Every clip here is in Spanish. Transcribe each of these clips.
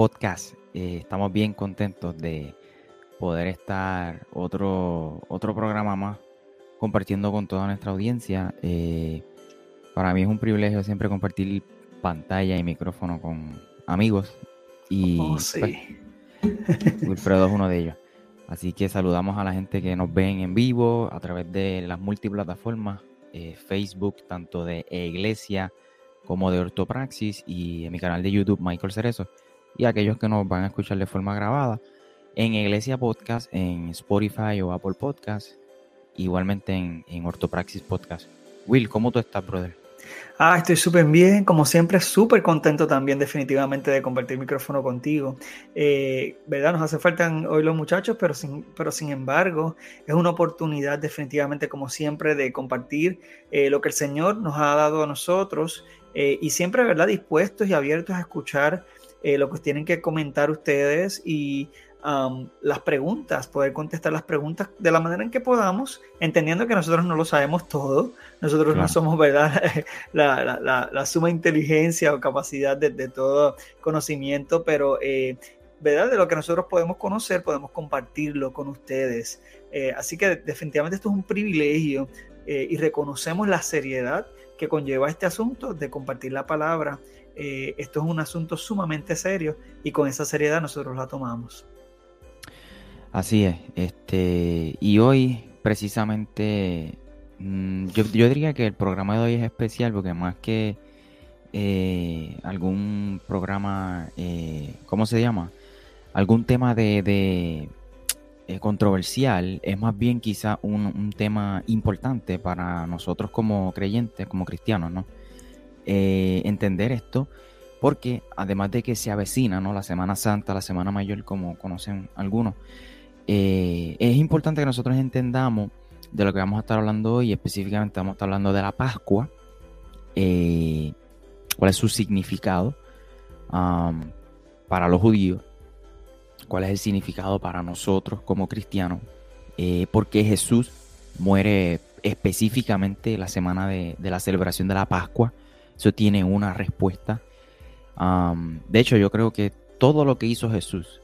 Podcast. Eh, estamos bien contentos de poder estar otro, otro programa más compartiendo con toda nuestra audiencia. Eh, para mí es un privilegio siempre compartir pantalla y micrófono con amigos. Y Oh, sí. pues, Wilfredo es uno de ellos. Así que saludamos a la gente que nos ven en vivo a través de las multiplataformas, eh, Facebook, tanto de Iglesia como de Ortopraxis y en mi canal de YouTube, Michael Cerezo, y aquellos que nos van a escuchar de forma grabada en Iglesia Podcast, en Spotify o Apple Podcast, igualmente en, en Ortopraxis Podcast. Will, ¿cómo tú estás, brother? Ah, estoy súper bien, como siempre, súper contento también definitivamente de compartir micrófono contigo. Eh, ¿Verdad? Nos hace falta hoy los muchachos, pero sin, pero sin embargo es una oportunidad definitivamente, como siempre, de compartir eh, lo que el Señor nos ha dado a nosotros eh, y siempre, ¿verdad? Dispuestos y abiertos a escuchar eh, lo que tienen que comentar ustedes y um, las preguntas, poder contestar las preguntas de la manera en que podamos, entendiendo que nosotros no lo sabemos todo, nosotros Claro. no somos, ¿verdad? la, la- la- la suma inteligencia o capacidad de, de todo conocimiento, pero, eh, ¿verdad? De lo que nosotros podemos conocer, podemos compartirlo con ustedes. Eh, así que definitivamente esto es un privilegio eh, y reconocemos la seriedad que conlleva este asunto de compartir la palabra. Eh, esto es un asunto sumamente serio y con esa seriedad nosotros la tomamos. Así es. Este, y hoy, precisamente, mm, yo, yo diría que el programa de hoy es especial porque más que eh, algún programa, eh, ¿cómo se llama? Algún tema de, de, controversial, es más bien quizá un tema importante para nosotros como creyentes, como cristianos, ¿no? Eh, entender esto, porque además de que se avecina, ¿no? La Semana Santa, la Semana Mayor, como conocen algunos, eh, es importante que nosotros entendamos de lo que vamos a estar hablando hoy, específicamente vamos a estar hablando de la Pascua, eh, cuál es su significado am, para los judíos, cuál es el significado para nosotros como cristianos, porque Jesús muere específicamente la semana de la celebración de la Pascua, eso tiene una respuesta. De hecho, yo creo que todo lo que hizo Jesús,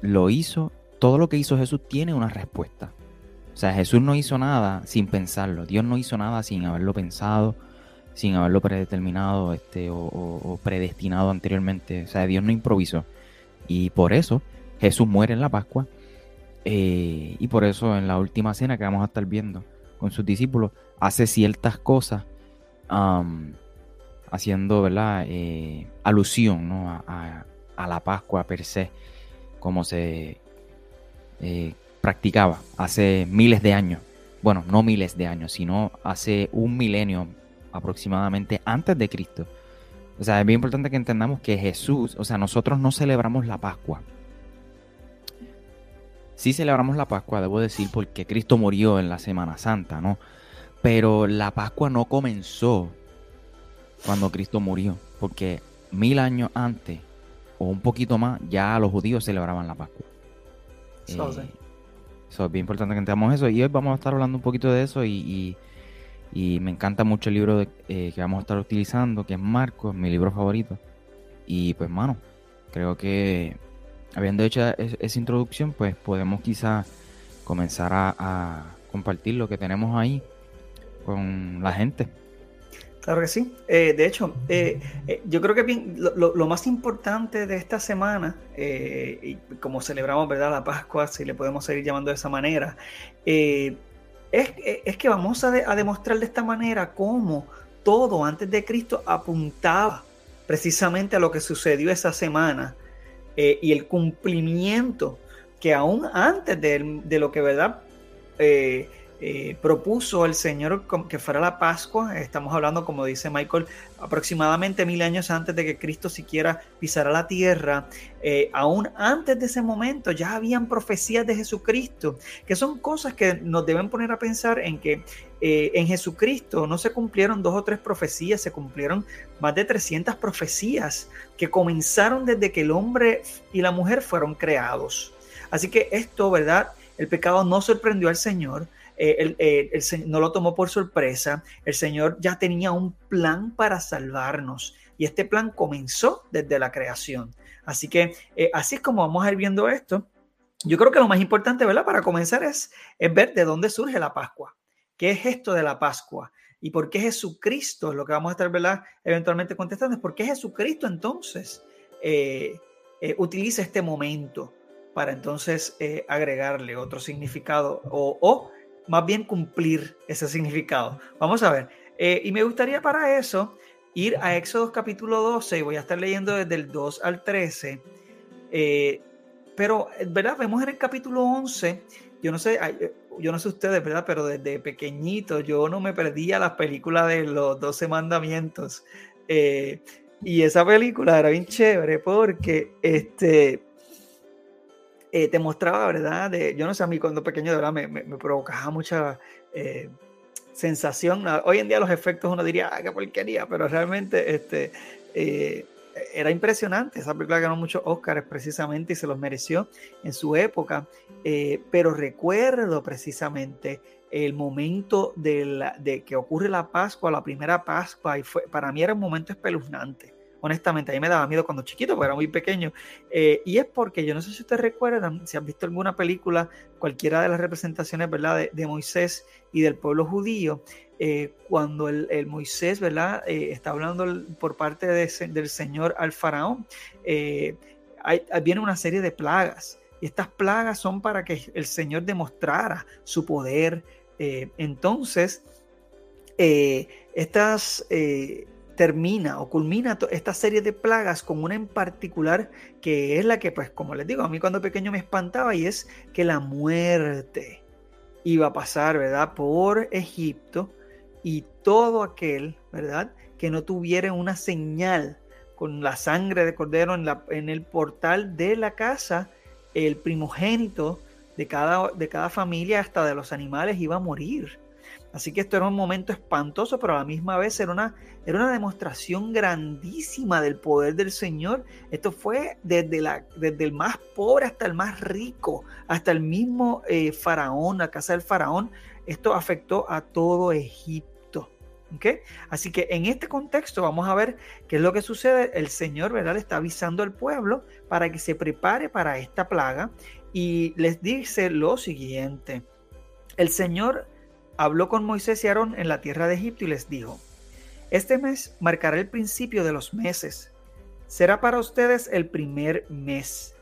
lo hizo, todo lo que hizo Jesús tiene una respuesta. O sea, Jesús no hizo nada sin pensarlo. Dios no hizo nada sin haberlo pensado, sin haberlo predeterminado este, o predestinado anteriormente. O sea, Dios no improvisó. Y por eso Jesús muere en la Pascua. eh, y por eso en la última cena que vamos a estar viendo con sus discípulos, hace ciertas cosas haciendo, ¿verdad? Eh, alusión a la Pascua per se, como se eh, practicaba hace miles de años. Bueno, no miles de años, sino hace un milenio aproximadamente antes de Cristo. O sea, es bien importante que entendamos que Jesús, o sea, nosotros no celebramos la Pascua. Sí celebramos la Pascua, debo decir, porque Cristo murió en la Semana Santa, ¿no? Pero la Pascua no comenzó cuando Cristo murió, porque mil años antes, o un poquito más, ya los judíos celebraban la Pascua. So, sí. Eh, so, es bien importante que entendamos eso. Y hoy vamos a estar hablando un poquito de eso. Y, y- y me encanta mucho el libro de- eh, que vamos a estar utilizando, que es Marcos, mi libro favorito. Y pues, mano, creo que habiendo hecho es- esa introducción, pues podemos quizá comenzar a, a compartir lo que tenemos ahí con la gente. Claro que sí. Eh, de hecho, eh, eh, yo creo que lo, más importante de esta semana, y como celebramos ¿verdad? la Pascua, si le podemos seguir llamando de esa manera, es, que vamos a, de- a demostrar de esta manera cómo todo antes de Cristo apuntaba precisamente a lo que sucedió esa semana y el cumplimiento que aún antes de lo que, ¿verdad? Eh, propuso el Señor que fuera la Pascua. Estamos hablando, como dice Michael, aproximadamente mil años antes de que Cristo siquiera pisara la tierra. Eh, aún antes de ese momento ya habían profecías de Jesucristo, que son cosas que nos deben poner a pensar en que eh, en Jesucristo no se cumplieron dos o tres profecías, se cumplieron más de 300 profecías que comenzaron desde que el hombre y la mujer fueron creados. Así que esto, ¿verdad? El pecado no sorprendió al Señor, eh, eh, no lo tomó por sorpresa, el Señor ya tenía un plan para salvarnos y este plan comenzó desde la creación. Así que eh, así es como vamos a ir viendo esto. Yo creo que lo más importante, ¿verdad? Para comenzar es, es ver de dónde surge la Pascua. ¿Qué es esto de la Pascua? ¿Y por qué Jesucristo? Lo que vamos a estar, ¿verdad? Eventualmente contestando es por qué Jesucristo entonces utiliza este momento para entonces agregarle otro significado o, o más bien cumplir ese significado. Vamos a ver. Eh, y me gustaría para eso ir a Éxodo capítulo 12 y voy a estar leyendo desde el 2 al 13. Eh, pero, ¿verdad? Vemos en el capítulo 11, yo no sé, yo no sé ustedes, ¿verdad? Pero desde pequeñito yo no me perdía las películas de los 12 mandamientos. Eh, y esa película era bien chévere porque este, eh, te mostraba, ¿verdad? De, yo no sé, a mí cuando pequeño, de verdad, me, me, provocaba mucha eh, sensación. Hoy en día los efectos uno diría, ah, qué porquería, pero realmente este, eh, era impresionante. Esa película ganó muchos Oscars precisamente y se los mereció en su época. pero recuerdo precisamente el momento de, la, de, que ocurre la Pascua, la primera Pascua, y fue, para mí era un momento espeluznante honestamente, a mí me daba miedo cuando chiquito, porque era muy pequeño. Eh, y es porque, yo no sé si ustedes recuerdan, si han visto alguna película, cualquiera de las representaciones, ¿verdad?, de, Moisés y del pueblo judío, eh, cuando el, Moisés, ¿verdad?, eh, está hablando por parte del Señor al faraón, viene una serie de plagas. Y estas plagas son para que el Señor demostrara su poder. entonces, estas termina o culmina esta serie de plagas con una en particular que es la que, pues como les digo, a mí cuando pequeño me espantaba y es que la muerte iba a pasar, ¿verdad? Por Egipto y todo aquel, ¿verdad? Que no tuviera una señal con la sangre de cordero en, la, en el portal de la casa, el primogénito de cada, de cada familia, hasta de los animales, iba a morir. Así que esto era un momento espantoso, pero a la misma vez era una, era una demostración grandísima del poder del Señor. Esto fue desde, la, desde el más pobre hasta el más rico, hasta el mismo eh, faraón, la casa del faraón. Esto afectó a todo Egipto. ¿okay? Así que en este contexto vamos a ver qué es lo que sucede. El Señor ¿verdad? está avisando al pueblo para que se prepare para esta plaga y les dice lo siguiente. El Señor habló con Moisés y Aarón en la tierra de Egipto y les dijo, Este mes marcará el principio de los meses. Será para ustedes el primer mes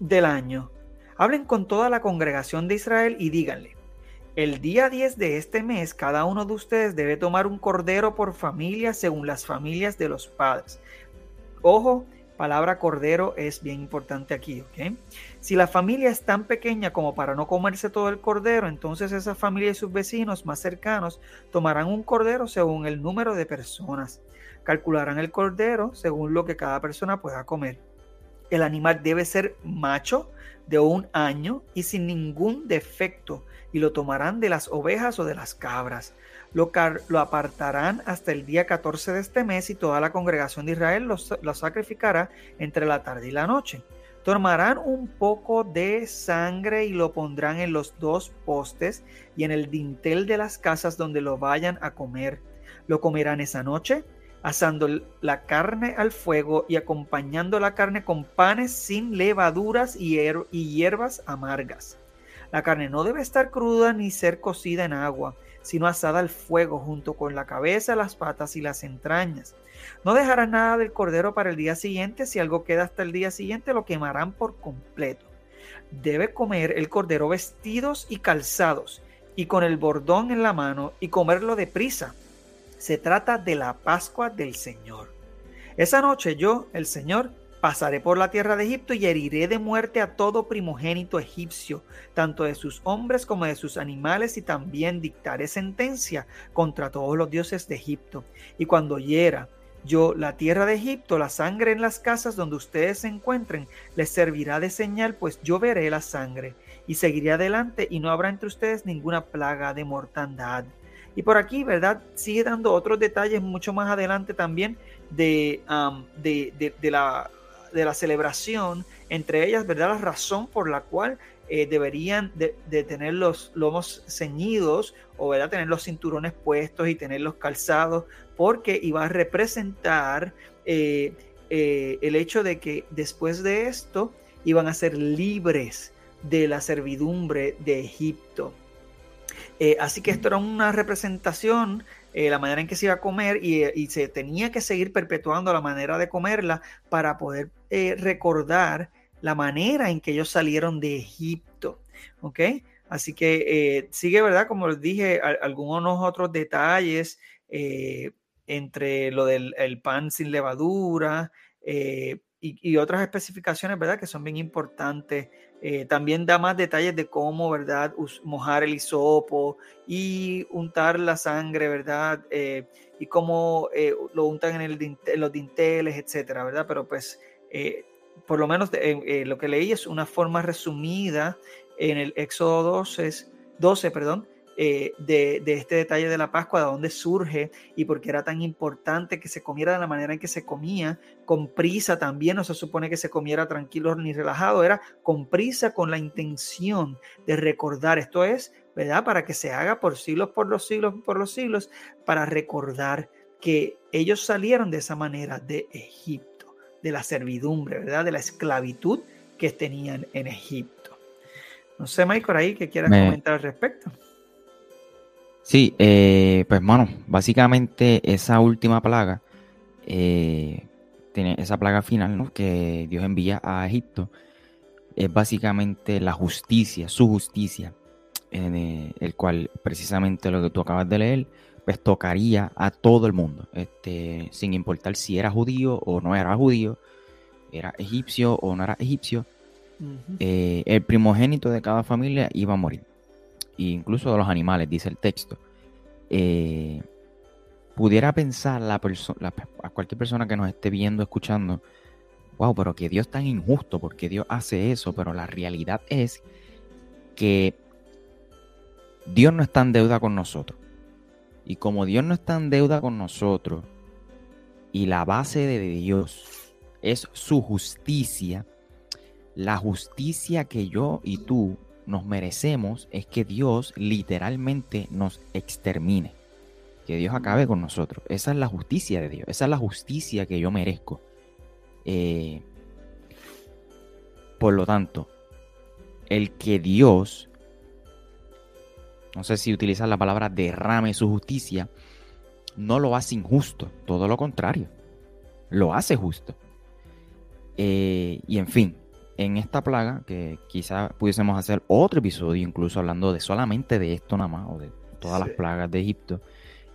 del año. Hablen con toda la congregación de Israel y díganle, el día 10 de este mes cada uno de ustedes debe tomar un cordero por familia según las familias de los padres. Ojo, palabra cordero es bien importante aquí, ¿ok? Si la familia es tan pequeña como para no comerse todo el cordero, entonces esa familia y sus vecinos más cercanos tomarán un cordero según el número de personas. Calcularán el cordero según lo que cada persona pueda comer. El animal debe ser macho de un año y sin ningún defecto, y lo tomarán de las ovejas o de las cabras lo, apartarán hasta el día 14 de este mes y toda la congregación de Israel lo, lo sacrificará entre la tarde y la noche. Tomarán un poco de sangre y lo pondrán en los dos postes y en el dintel de las casas donde lo vayan a comer. Lo comerán esa noche, asando la carne al fuego y acompañando la carne con panes sin levaduras y hierbas amargas. La carne no debe estar cruda ni ser cocida en agua sino asada al fuego junto con la cabeza, las patas y las entrañas. No dejarán nada del cordero para el día siguiente, si algo queda hasta el día siguiente lo quemarán por completo. Debe comer el cordero vestidos y calzados, y con el bordón en la mano, y comerlo deprisa. Se trata de la Pascua del Señor. Esa noche yo, el Señor, Pasaré por la tierra de Egipto y heriré de muerte a todo primogénito egipcio, tanto de sus hombres como de sus animales, y también dictaré sentencia contra todos los dioses de Egipto. Y cuando hiera yo la tierra de Egipto, la sangre en las casas donde ustedes se encuentren, les servirá de señal, pues yo veré la sangre y seguiré adelante y no habrá entre ustedes ninguna plaga de mortandad. Y por aquí, ¿verdad? Sigue dando otros detalles mucho más adelante también de, de la de la celebración, entre ellas, ¿verdad? La razón por la cual eh, deberían de, tener los lomos ceñidos o ¿verdad? tener los cinturones puestos y tener los calzados, porque iba a representar eh, eh, el hecho de que después de esto iban a ser libres de la servidumbre de Egipto. así que esto era una representación eh, la manera en que se iba a comer y, y, se tenía que seguir perpetuando la manera de comerla para poder eh, recordar la manera en que ellos salieron de Egipto. ¿Ok? Así que eh, sigue, ¿verdad? Como les dije, algunos otros detalles entre lo del pan sin levadura y, y, otras especificaciones, ¿verdad? Que son bien importantes eh, también da más detalles de cómo, ¿verdad? mojar el hisopo y untar la sangre, ¿verdad? Eh, y cómo eh, lo untan en, los dinteles, etcétera, ¿verdad? Pero pues, por lo menos lo que leí es una forma resumida en el Éxodo 12, 12 perdón, eh, de, este detalle de la Pascua, de dónde surge y por qué era tan importante que se comiera de la manera en que se comía, con prisa también, no se supone que se comiera tranquilo ni relajado, era con prisa, con la intención de recordar, esto es, ¿verdad? Para que se haga por siglos, por los siglos, por los siglos, para recordar que ellos salieron de esa manera de Egipto, de la servidumbre, ¿verdad? De la esclavitud que tenían en Egipto. No sé, por ahí que quieras comentar al respecto. Sí, eh, pues bueno, básicamente esa última plaga, eh, tiene esa plaga final ¿no? que Dios envía a Egipto, es básicamente la justicia, su justicia, en el cual precisamente lo que tú acabas de leer, pues tocaría a todo el mundo, este, sin importar si era judío o no era judío, era egipcio o no era egipcio, eh, el primogénito de cada familia iba a morir incluso de los animales, dice el texto, eh, pudiera pensar la a cualquier persona que nos esté viendo, escuchando, wow, pero que Dios tan injusto, porque Dios hace eso, pero la realidad es que Dios no está en deuda con nosotros. Y como Dios no está en deuda con nosotros, y la base de Dios es su justicia, la justicia que yo y tú nos merecemos es que Dios literalmente nos extermine. Que Dios acabe con nosotros. Esa es la justicia de Dios. Esa es la justicia que yo merezco. Eh, por lo tanto, el que Dios, no sé si utilizar la palabra derrame su justicia, no lo hace injusto. Todo lo contrario. Lo hace justo. Eh, y en fin, en esta plaga, que quizás pudiésemos hacer otro episodio, incluso hablando de solamente de esto nada más, o de todas las plagas de Egipto.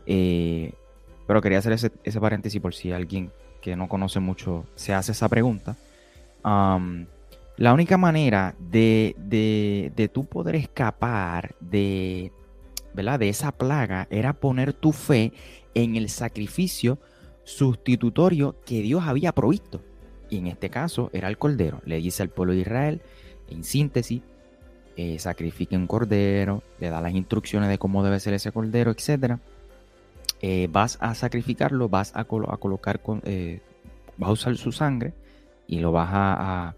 Eh, pero quería hacer ese, paréntesis por si alguien que no conoce mucho se hace esa pregunta. la única manera de, de, de tú poder escapar de, ¿verdad? de esa plaga era poner tu fe en el sacrificio sustitutorio que Dios había provisto y en este caso era el cordero. Le dice al pueblo de Israel, en síntesis, eh, sacrifique un cordero, le da las instrucciones de cómo debe ser ese cordero, etc. Eh, vas a sacrificarlo, vas a, colocar, con, eh, vas a usar su sangre y lo vas a,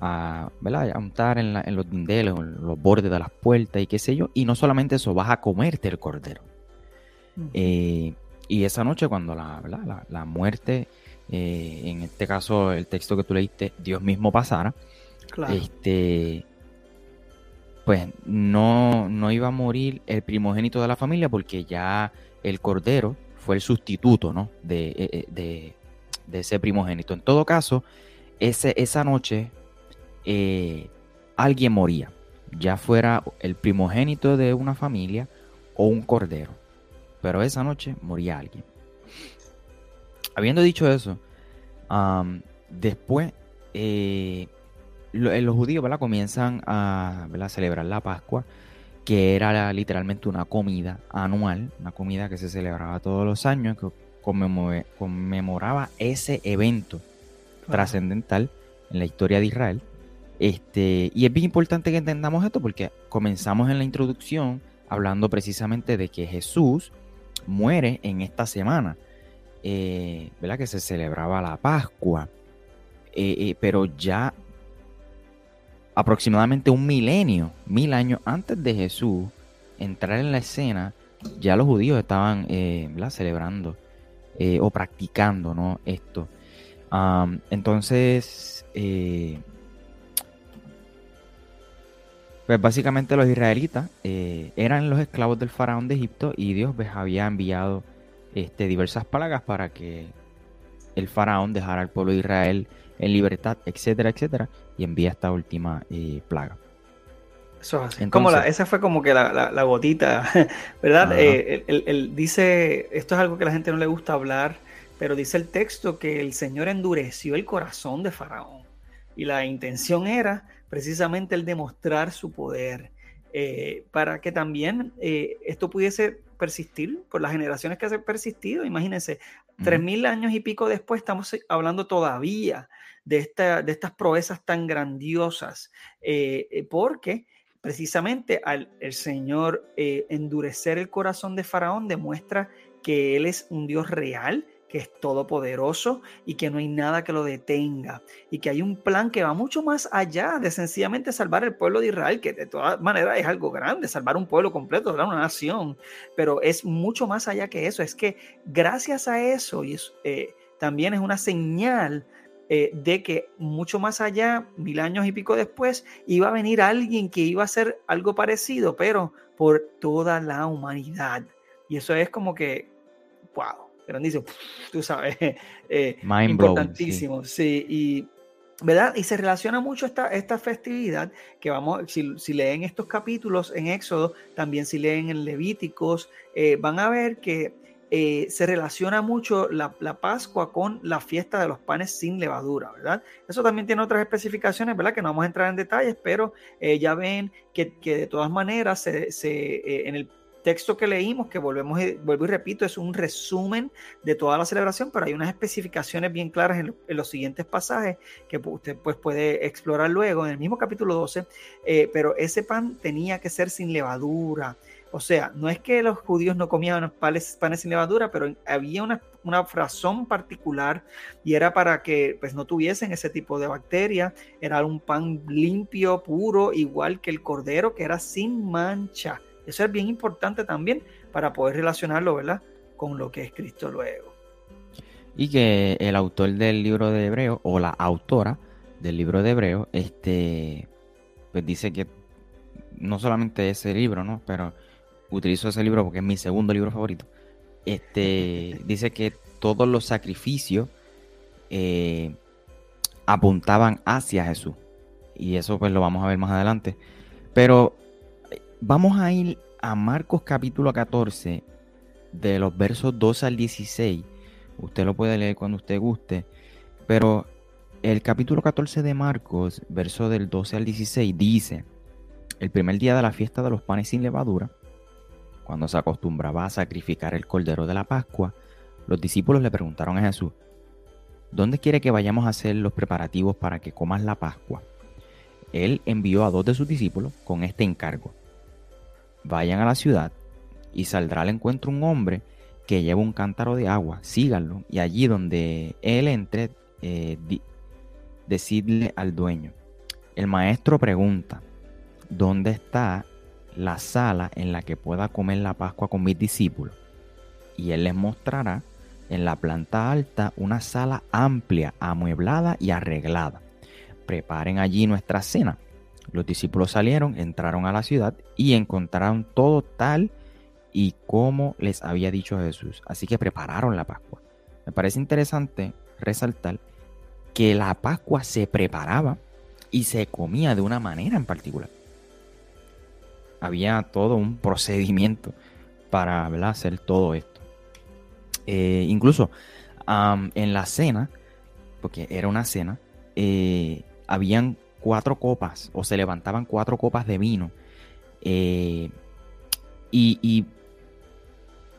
a, untar en, los dindeles, en los bordes de las puertas y qué sé yo. Y no solamente eso, vas a comerte el cordero. y esa noche cuando la, la, la muerte eh, en este caso el texto que tú leíste, Dios mismo pasara, este, pues no, no iba a morir el primogénito de la familia porque ya el cordero fue el sustituto ¿no? de, eh, eh, de, ese primogénito. En todo caso, ese, esa noche alguien moría, ya fuera el primogénito de una familia o un cordero, pero esa noche moría alguien. Habiendo dicho eso, después, eh, los judíos ¿verdad? comienzan a celebrar la Pascua, que era literalmente una comida anual, una comida que se celebraba todos los años, que conmemoraba ese evento trascendental en la historia de Israel. Este, y es bien importante que entendamos esto porque comenzamos en la introducción hablando precisamente de que Jesús muere en esta semana, eh. Que se celebraba la Pascua, eh, eh, pero ya aproximadamente un milenio, mil años antes de Jesús entrar en la escena, ya los judíos estaban celebrando o practicando ¿no? esto. entonces, pues básicamente los israelitas eh, eran los esclavos del faraón de Egipto y Dios les había enviado este, diversas plagas para que el faraón dejara al pueblo de Israel en libertad, etcétera, etcétera, y envía esta última eh, plaga. Eso es así. como la, esa fue como que la, gotita, ¿verdad? Eh, él, dice, esto es algo que a la gente no le gusta hablar, pero dice el texto que el Señor endureció el corazón de Faraón. Y la intención era precisamente el demostrar su poder, eh, para que también eh, esto pudiese persistir por las generaciones que han persistido. Imagínense, tres mil años y pico después estamos hablando todavía de, esta, de estas proezas tan grandiosas, eh, porque precisamente al el Señor endurecer el corazón de Faraón demuestra que Él es un Dios real, que es todopoderoso y que no hay nada que lo detenga y que hay un plan que va mucho más allá de sencillamente salvar el pueblo de Israel, que de todas maneras es algo grande, salvar un pueblo completo, una nación, pero es mucho más allá que eso, es que gracias a eso y eh, también es una señal eh, de que mucho más allá, mil años y pico después, iba a venir alguien que iba a hacer algo parecido, pero por toda la humanidad. Y eso es como que, wow, grandísimo, tú sabes, eh, importantísimo, sí. y ¿verdad? Y se relaciona mucho esta, esta festividad que vamos, si, leen estos capítulos en Éxodo, también si leen en Levíticos, eh, van a ver que eh, se relaciona mucho la, Pascua con la fiesta de los panes sin levadura, ¿verdad? Eso también tiene otras especificaciones, ¿verdad? Que no vamos a entrar en detalles, pero ya ven que, de todas maneras se, se en el texto que leímos, que volvemos y, vuelvo y repito, es un resumen de toda la celebración, pero hay unas especificaciones bien claras en, los siguientes pasajes que usted pues, puede explorar luego en el mismo capítulo 12, eh, pero ese pan tenía que ser sin levadura. O sea, no es que los judíos no comían panes, sin levadura, pero había una, una razón particular y era para que pues, no tuviesen ese tipo de bacterias. Era un pan limpio, puro, igual que el cordero, que era sin mancha. Eso es bien importante también para poder relacionarlo, ¿verdad? Con lo que es Cristo luego. Y que el autor del libro de Hebreo, o la autora del libro de Hebreo, este, pues dice que no solamente ese libro, ¿no? Pero utilizo ese libro porque es mi segundo libro favorito. Este, dice que todos los sacrificios eh, apuntaban hacia Jesús. Y eso pues lo vamos a ver más adelante. Pero Vamos a ir a Marcos capítulo 14, de los versos 12 al 16. Usted lo puede leer cuando usted guste. Pero el capítulo 14 de Marcos, verso del 12 al 16, dice, el primer día de la fiesta de los panes sin levadura, cuando se acostumbraba a sacrificar el cordero de la Pascua, los discípulos le preguntaron a Jesús, ¿dónde quiere que vayamos a hacer los preparativos para que comas la Pascua? Él envió a dos de sus discípulos con este encargo vayan a la ciudad y saldrá al encuentro un hombre que lleva un cántaro de agua, síganlo y allí donde él entre, eh, decidle al dueño. El maestro pregunta, ¿dónde está la sala en la que pueda comer la Pascua con mis discípulos? Y él les mostrará en la planta alta una sala amplia, amueblada y arreglada. Preparen allí nuestra cena los discípulos salieron, entraron a la ciudad y encontraron todo tal y como les había dicho Jesús. Así que prepararon la Pascua. Me parece interesante resaltar que la Pascua se preparaba y se comía de una manera en particular. Había todo un procedimiento para hacer todo esto. Eh, incluso en la cena, porque era una cena, eh, habían cuatro copas o se levantaban cuatro copas de vino. Eh, y,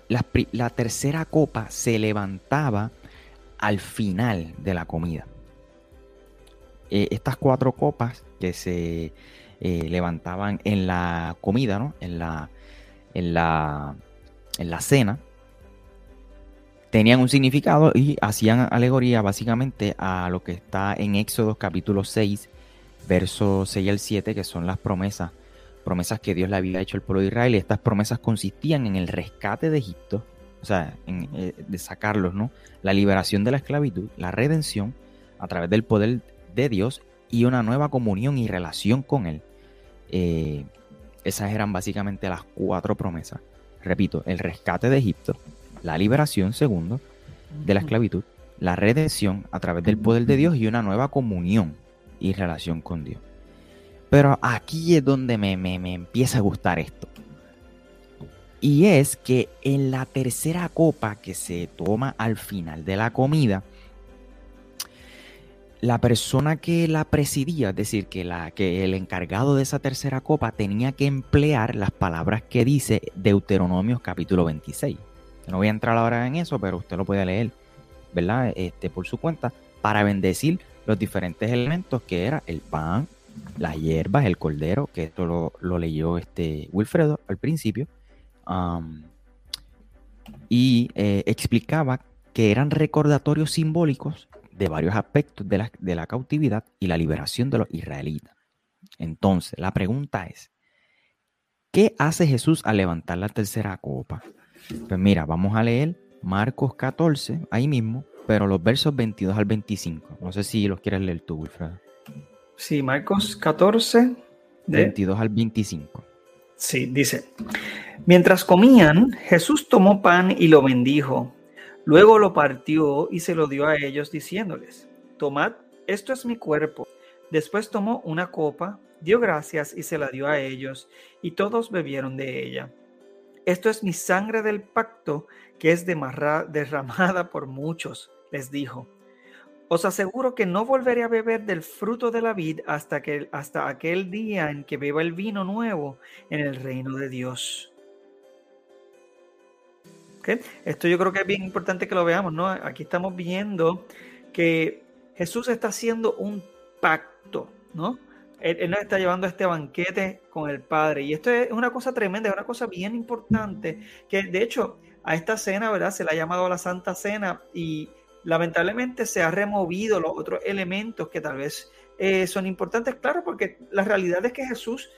la, tercera copa se levantaba al final de la comida. Eh, estas cuatro copas que se levantaban en la comida, ¿no? En la, en la, en la cena, tenían un significado y hacían alegoría básicamente a lo que está en Éxodo capítulo 6, versos 6 al 7, que son las promesas, promesas que Dios le había hecho al pueblo de Israel. Y estas promesas consistían en el rescate de Egipto, o sea, en, eh, de sacarlos, ¿no? La liberación de la esclavitud, la redención a través del poder de Dios y una nueva comunión y relación con Él. Eh, esas eran básicamente las cuatro promesas. Repito, el rescate de Egipto, la liberación, segundo, de la esclavitud, la redención a través del poder de Dios y una nueva comunión y relación con Dios. Pero aquí es donde me, me, empieza a gustar esto. Y es que en la tercera copa que se toma al final de la comida, la persona que la presidía, es decir, que, la, que el encargado de esa tercera copa tenía que emplear las palabras que dice Deuteronomios capítulo 26. No voy a entrar ahora en eso, pero usted lo puede leer, ¿verdad? Este, por su cuenta, para bendecir los diferentes elementos que era el pan, las hierbas, el cordero, que esto lo, leyó este Wilfredo al principio, y eh, explicaba que eran recordatorios simbólicos de varios aspectos de la, de la cautividad y la liberación de los israelitas. Entonces, la pregunta es, ¿qué hace Jesús al levantar la tercera copa? Pues mira, vamos a leer Marcos 14, ahí mismo, pero los versos 22 al 25. No sé si los quieres leer tú, Wilfredo. Sí, Marcos 14. 22 al 25. Sí, dice, mientras comían, Jesús tomó pan y lo bendijo. Luego lo partió y se lo dio a ellos diciéndoles, tomad, esto es mi cuerpo. Después tomó una copa, dio gracias y se la dio a ellos, y todos bebieron de ella. Esto es mi sangre del pacto que es derramada por muchos, les dijo. Os aseguro que no volveré a beber del fruto de la vid hasta, que, hasta aquel día en que beba el vino nuevo en el reino de Dios. Esto yo creo que es bien importante que lo veamos, ¿no? Aquí estamos viendo que Jesús está haciendo un pacto, ¿no? él, nos está llevando este banquete con el Padre. Y esto es una cosa tremenda, es una cosa bien importante, que de hecho a esta cena, ¿verdad? Se le ha llamado la Santa Cena y lamentablemente se ha removido los otros elementos que tal vez eh, son importantes, claro, porque la realidad es que Jesús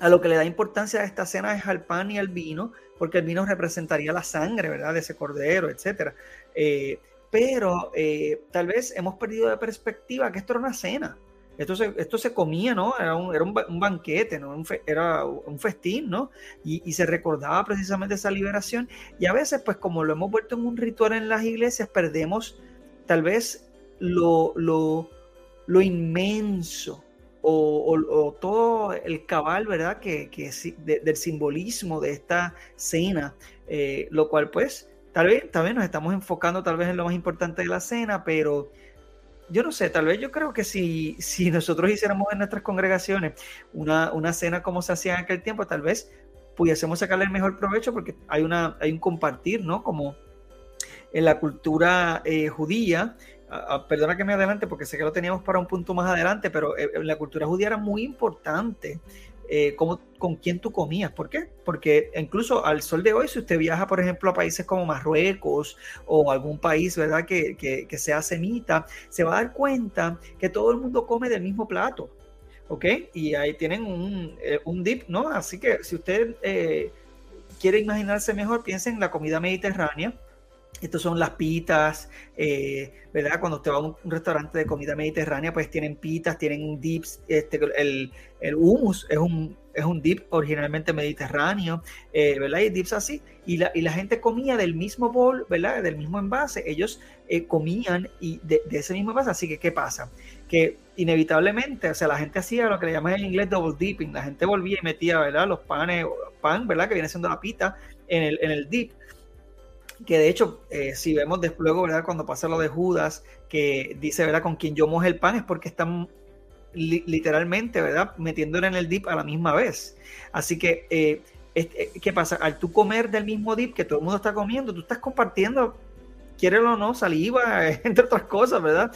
a lo que le da importancia a esta cena es al pan y al vino, porque el vino representaría la sangre, ¿verdad? De ese cordero, etc. Eh, pero eh, tal vez hemos perdido de perspectiva que esto era una cena. Esto se, esto se comía, ¿no? Era un, era un, banquete, ¿no? era un festín, ¿no? Y, se recordaba precisamente esa liberación. Y a veces, pues como lo hemos vuelto en un ritual en las iglesias, perdemos tal vez lo, lo, lo inmenso o, todo el cabal, ¿verdad? Que, que del simbolismo de esta cena, eh, lo cual pues tal vez, tal vez nos estamos enfocando tal vez en lo más importante de la cena, pero yo no sé, tal vez yo creo que si, si nosotros hiciéramos en nuestras congregaciones una, una cena como se hacía en aquel tiempo, tal vez pudiésemos sacarle el mejor provecho porque hay, una, hay un compartir, ¿no? Como en la cultura eh, judía, perdona que me adelante porque sé que lo teníamos para un punto más adelante, pero eh, en la cultura judía era muy importante eh, con quién tú comías. ¿Por qué? Porque incluso al sol de hoy, si usted viaja, por ejemplo, a países como Marruecos o algún país, ¿verdad?, que, que, sea semita, se va a dar cuenta que todo el mundo come del mismo plato. ¿Ok? Y ahí tienen un, eh, un dip, ¿no? Así que si usted eh, quiere imaginarse mejor, piense en la comida mediterránea estos son las pitas, eh, ¿verdad? Cuando usted va a un, restaurante de comida mediterránea, pues tienen pitas, tienen dips, este, el, hummus es un, es un dip originalmente mediterráneo, eh, ¿verdad? Y dips así. Y la, y la gente comía del mismo bol, ¿verdad? Del mismo envase. Ellos eh, comían y de, ese mismo envase. Así que, ¿qué pasa? Que inevitablemente, o sea, la gente hacía lo que le llaman en inglés double dipping. La gente volvía y metía, ¿verdad? Los panes, pan, ¿verdad? Que viene siendo la pita en el, en el dip que de hecho, eh, si vemos luego, ¿verdad? Cuando pasa lo de Judas, que dice, ¿verdad? Con quien yo moje el pan es porque están literalmente, ¿verdad? Metiéndole en el dip a la misma vez. Así que, eh, eh, ¿qué pasa? Al tú comer del mismo dip que todo el mundo está comiendo, tú estás compartiendo, quiere o no, saliva, entre otras cosas, ¿verdad?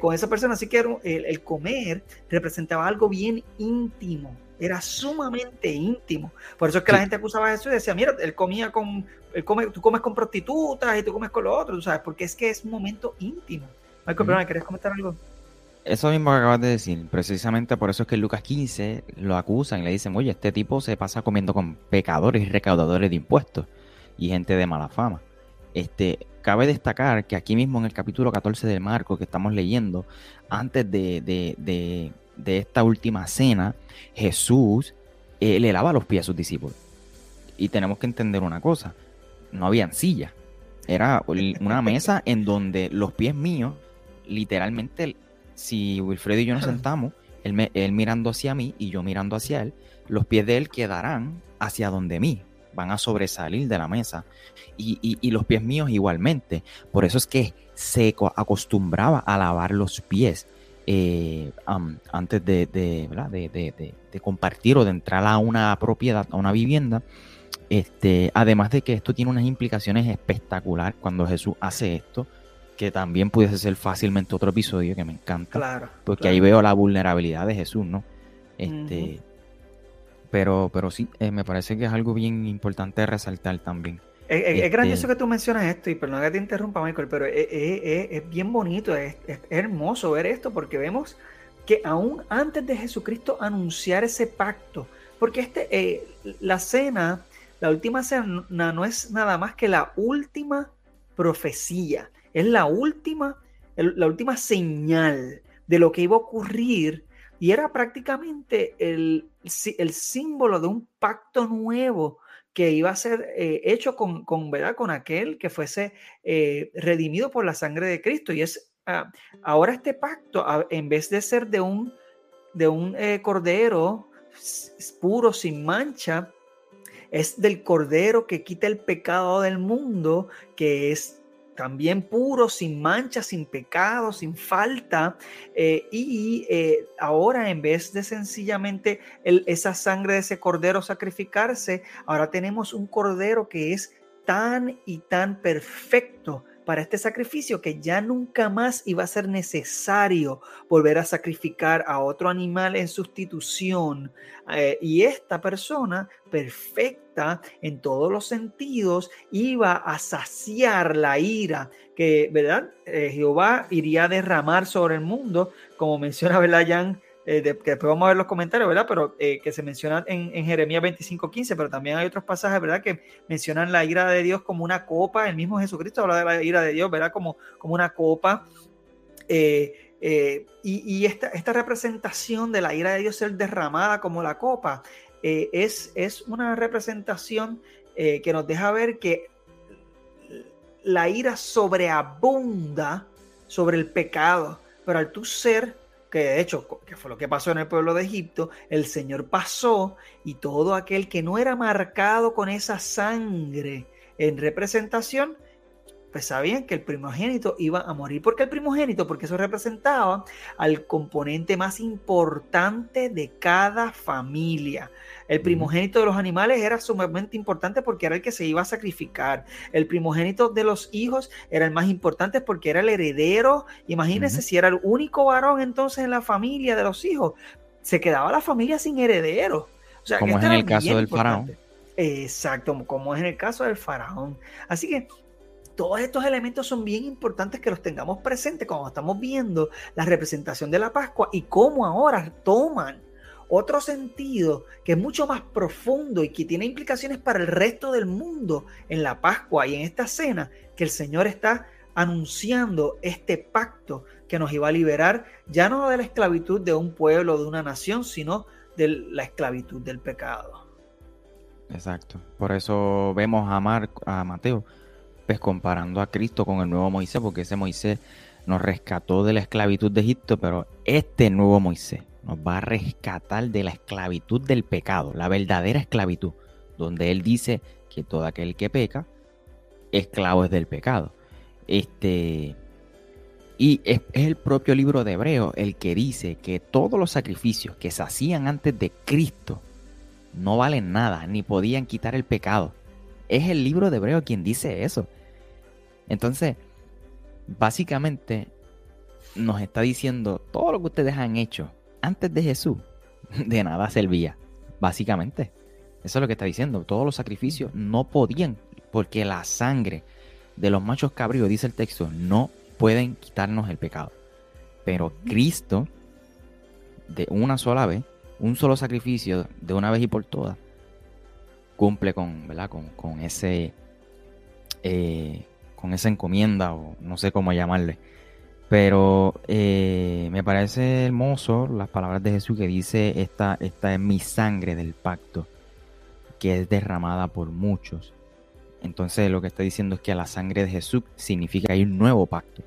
con esa persona. Así que el comer representaba algo bien íntimo era sumamente íntimo. Por eso es que la gente acusaba a Jesús y decía, mira, él comía con, él come, tú comes con prostitutas y tú comes con lo otro, sabes, porque es que es un momento íntimo. Michael, ¿querés comentar algo? Eso mismo que acabas de decir, precisamente por eso es que en Lucas 15 lo acusan y le dicen, oye, este tipo se pasa comiendo con pecadores y recaudadores de impuestos y gente de mala fama. Este, cabe destacar que aquí mismo en el capítulo 14 del Marco que estamos leyendo, antes de, de esta última cena, Jesús eh, le lava los pies a sus discípulos. Y tenemos que entender una cosa, no habían sillas, era una mesa en donde los pies míos, literalmente, si Wilfredo y yo nos sentamos, él, él mirando hacia mí y yo mirando hacia él, los pies de él quedarán hacia donde mí, van a sobresalir de la mesa. Y, y, los pies míos igualmente. Por eso es que se acostumbraba a lavar los pies eh, antes de, de, compartir o de entrar a una propiedad, a una vivienda. Este, además de que esto tiene unas implicaciones espectaculares cuando Jesús hace esto, que también pudiese ser fácilmente otro episodio que me encanta. Claro. Porque ahí veo la vulnerabilidad de Jesús, ¿no? Este, pero, pero sí, eh, me parece que es algo bien importante resaltar también. Es, grandioso este que tú mencionas esto, y perdón que te interrumpa, Michael, pero es, bien bonito, es, hermoso ver esto, porque vemos que aún antes de Jesucristo anunciar ese pacto, porque este, eh, la cena, la última cena no es nada más que la última profecía, es la última, la última señal de lo que iba a ocurrir y era prácticamente el, el símbolo de un pacto nuevo que iba a ser eh, hecho con, con, ¿verdad? con aquel que fuese eh, redimido por la sangre de Cristo. Y es ah, ahora este pacto, en vez de ser de un, de un eh, cordero puro, sin mancha, es del cordero que quita el pecado del mundo, que es también puro, sin mancha, sin pecado, sin falta. Eh, y eh, ahora en vez de sencillamente esa sangre de ese cordero sacrificarse, ahora tenemos un cordero que es tan y tan perfecto para este sacrificio que ya nunca más iba a ser necesario volver a sacrificar a otro animal en sustitución. Eh, y esta persona perfecta en todos los sentidos iba a saciar la ira que, ¿verdad? Eh, Jehová iría a derramar sobre el mundo, como menciona, ¿verdad, Jan? Eh, que después vamos a ver los comentarios, ¿verdad? Pero eh, que se menciona en, en Jeremías 25:15, pero también hay otros pasajes, ¿verdad? Que mencionan la ira de Dios como una copa. El mismo Jesucristo habla de la ira de Dios, ¿verdad? Como, como una copa. Eh, y, esta, esta, representación de la ira de Dios ser derramada como la copa es, es una representación que nos deja ver que la ira sobreabunda sobre el pecado, pero al tú ser que de hecho, que fue lo que pasó en el pueblo de Egipto, el Señor pasó y todo aquel que no era marcado con esa sangre en representación, pues sabían que el primogénito iba a morir. ¿Por qué el primogénito? Porque eso representaba al componente más importante de cada familia. El primogénito de los animales era sumamente importante porque era el que se iba a sacrificar. El primogénito de los hijos era el más importante porque era el heredero. Imagínense si era el único varón entonces en la familia de los hijos. Se quedaba la familia sin heredero. O sea, como es en el caso del faraón. Exacto, como es en el caso del faraón. Así que todos estos elementos son bien importantes que los tengamos presentes cuando estamos viendo la representación de la Pascua y cómo ahora toman otro sentido que es mucho más profundo y que tiene implicaciones para el resto del mundo en la Pascua y en esta cena, que el Señor está anunciando este pacto que nos iba a liberar ya no de la esclavitud de un pueblo, de una nación, sino de la esclavitud del pecado. Exacto. Por eso vemos a, a Mateo pues comparando a Cristo con el nuevo Moisés, porque ese Moisés nos rescató de la esclavitud de Egipto, pero este nuevo Moisés nos va a rescatar de la esclavitud del pecado, la verdadera esclavitud, donde Él dice que todo aquel que peca esclavos del pecado. Este, y es, el propio libro de Hebreo el que dice que todos los sacrificios que se hacían antes de Cristo no valen nada, ni podían quitar el pecado. Es el libro de Hebreo quien dice eso. Entonces, básicamente nos está diciendo todo lo que ustedes han hecho antes de Jesús, de nada servía, básicamente. Eso es lo que está diciendo. Todos los sacrificios no podían, porque la sangre de los machos cabríos, dice el texto, no pueden quitarnos el pecado. Pero Cristo, de una sola vez, un solo sacrificio, de una vez y por todas, cumple con, ¿verdad? con, ese, eh, con esa encomienda, o no sé cómo llamarle. Pero eh, me parece hermoso las palabras de Jesús que dice, esta, esta es mi sangre del pacto, que es derramada por muchos. Entonces lo que está diciendo es que la sangre de Jesús significa que hay un nuevo pacto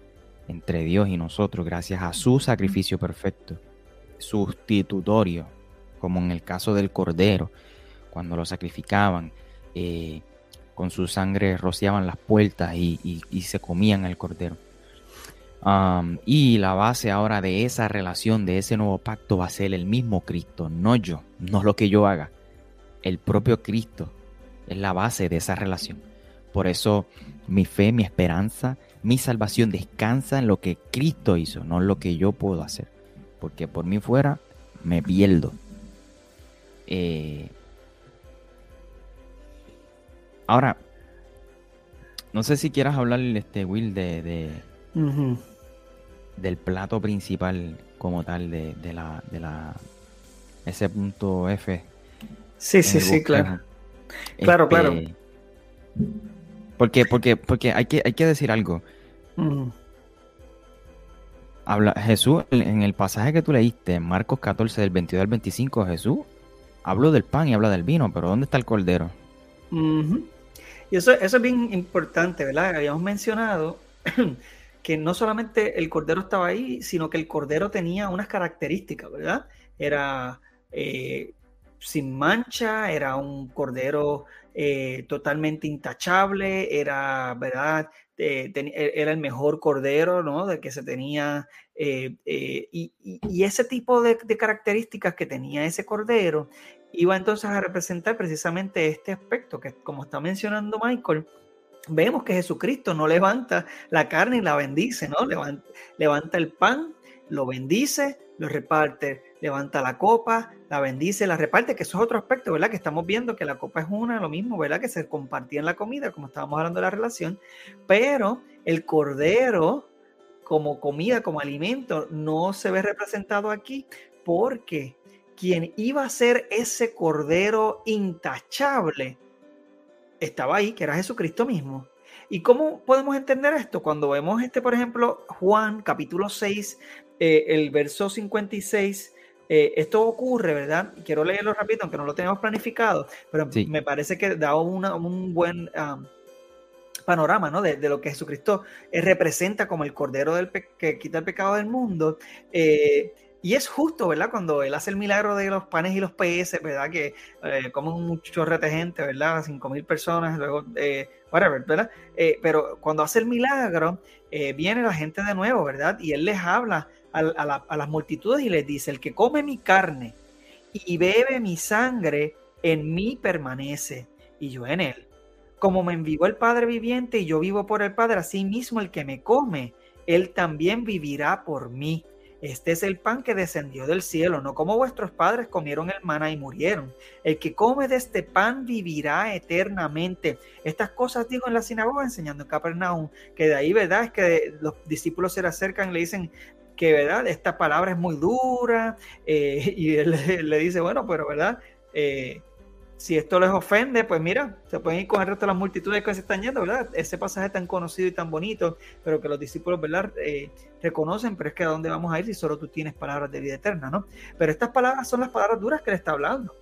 entre Dios y nosotros gracias a su sacrificio perfecto, sustitutorio, como en el caso del cordero, cuando lo sacrificaban, eh, con su sangre rociaban las puertas y, se comían el cordero. y la base ahora de esa relación, de ese nuevo pacto, va a ser el mismo Cristo, no yo, no lo que yo haga. El propio Cristo es la base de esa relación. Por eso mi fe, mi esperanza, mi salvación descansa en lo que Cristo hizo, no en lo que yo puedo hacer. Porque por mí fuera me pierdo. Eh, ahora, no sé si quieras hablar, este, Will, de, del plato principal como tal de, la, de la ese punto F. Sí, sí, sí, claro. Claro, claro. Este, porque, porque, porque hay que, hay que decir algo. Habla, Jesús, en el pasaje que tú leíste, Marcos 14, del 22 al 25, Jesús habló del pan y habla del vino, pero ¿dónde está el cordero? Y eso, eso es bien importante, ¿verdad? Habíamos mencionado que no solamente el cordero estaba ahí, sino que el cordero tenía unas características, ¿verdad? Era eh, sin mancha, era un cordero eh, totalmente intachable, era, ¿verdad? Eh, e, era el mejor cordero, ¿no? De que se tenía, y, ese tipo de, características que tenía ese cordero iba entonces a representar precisamente este aspecto que, como está mencionando Michael, vemos que Jesucristo no levanta la carne y la bendice, ¿no? Levanta, levanta el pan, lo bendice, lo reparte, levanta la copa, la bendice, la reparte, que eso es otro aspecto, ¿verdad? Que estamos viendo que la copa es una, lo mismo, ¿verdad? Que se compartía en la comida, como estábamos hablando de la relación, pero el cordero como comida, como alimento, no se ve representado aquí porque quien iba a ser ese cordero intachable estaba ahí, que era Jesucristo mismo. ¿Y cómo podemos entender esto? Cuando vemos este, por ejemplo, Juan capítulo 6, eh, el verso 56, eh, esto ocurre, ¿verdad? Quiero leerlo rápido, aunque no lo tenemos planificado, pero me parece que da un buen panorama, ¿no? De, lo que Jesucristo eh, representa como el Cordero del que quita el pecado del mundo. Y es justo, ¿verdad? Cuando él hace el milagro de los panes y los peces, ¿verdad? Que como un chorrete de gente, ¿verdad? Cinco mil personas, luego, whatever, ¿verdad? pero cuando hace el milagro, viene la gente de nuevo, ¿verdad? Y él les habla a, las multitudes y les dice, el que come mi carne y bebe mi sangre, en mí permanece y yo en él. Como me envió el Padre viviente y yo vivo por el Padre, así mismo el que me come, él también vivirá por mí. Este es el pan que descendió del cielo, no como vuestros padres comieron el maná y murieron. El que come de este pan vivirá eternamente. Estas cosas dijo en la sinagoga enseñando en Capernaum, que de ahí, ¿verdad? Es que los discípulos se le acercan y le dicen, que, ¿verdad? Esta palabra es muy dura eh, y él le, dice, bueno, pero, ¿verdad? Eh, si esto les ofende, pues mira, se pueden ir con el resto de las multitudes que se están yendo, ¿verdad? Ese pasaje tan conocido y tan bonito, pero que los discípulos, ¿verdad? Eh, reconocen, pero es que a dónde vamos a ir si solo tú tienes palabras de vida eterna, ¿no? Pero estas palabras son las palabras duras que él está hablando.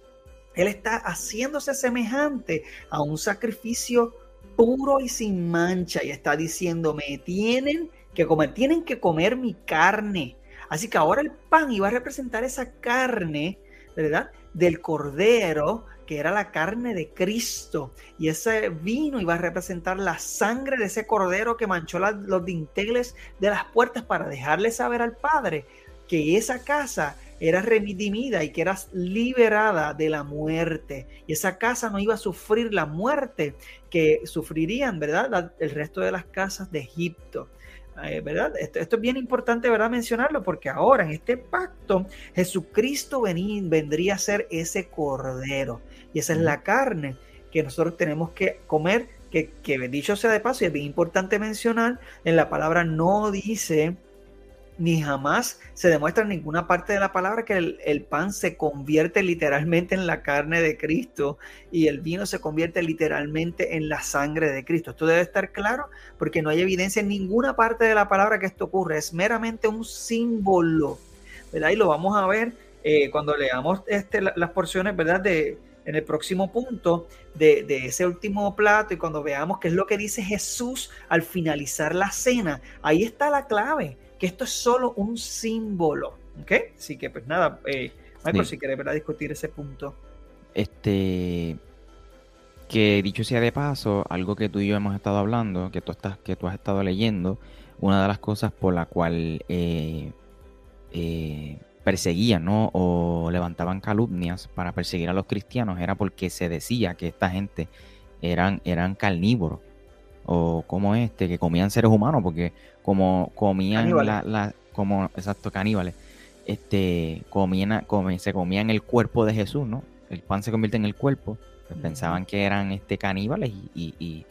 Él está haciéndose semejante a un sacrificio puro y sin mancha y está diciendo, me tienen que comer, tienen que comer mi carne. Así que ahora el pan iba a representar esa carne, ¿verdad? Del cordero que era la carne de Cristo. Y ese vino iba a representar la sangre de ese cordero que manchó los dinteles de las puertas para dejarle saber al Padre que esa casa era redimida y que era liberada de la muerte. Y esa casa no iba a sufrir la muerte que sufrirían, ¿verdad? El resto de las casas de Egipto. Eh, ¿verdad? Esto, es bien importante, ¿verdad? Mencionarlo porque ahora en este pacto Jesucristo vendría a ser ese cordero y esa es la carne que nosotros tenemos que comer, que, que dicho sea de paso, y es bien importante mencionar, en la palabra no dice ni jamás se demuestra en ninguna parte de la palabra que el, pan se convierte literalmente en la carne de Cristo y el vino se convierte literalmente en la sangre de Cristo. Esto debe estar claro porque no hay evidencia en ninguna parte de la palabra que esto ocurre. Es meramente un símbolo, ¿verdad? Y lo vamos a ver eh, cuando leamos este, las porciones, ¿verdad? De, en el próximo punto de, de, ese último plato y cuando veamos qué es lo que dice Jesús al finalizar la cena, ahí está la clave que esto es solo un símbolo. ¿Ok? Así que, pues nada, eh, Michael, si quieres discutir ese punto. Este. Que dicho sea de paso, algo que tú y yo hemos estado hablando, que tú, estás, que tú has estado leyendo, una de las cosas por la cual eh, eh, perseguían ¿no? o levantaban calumnias para perseguir a los cristianos era porque se decía que esta gente eran, eran carnívoros o como este, que comían seres humanos, porque como comían la, como, exacto, caníbales, este, comían, se comían el cuerpo de Jesús, ¿no? El pan se convierte en el cuerpo, pues pensaban que eran este caníbales y, y,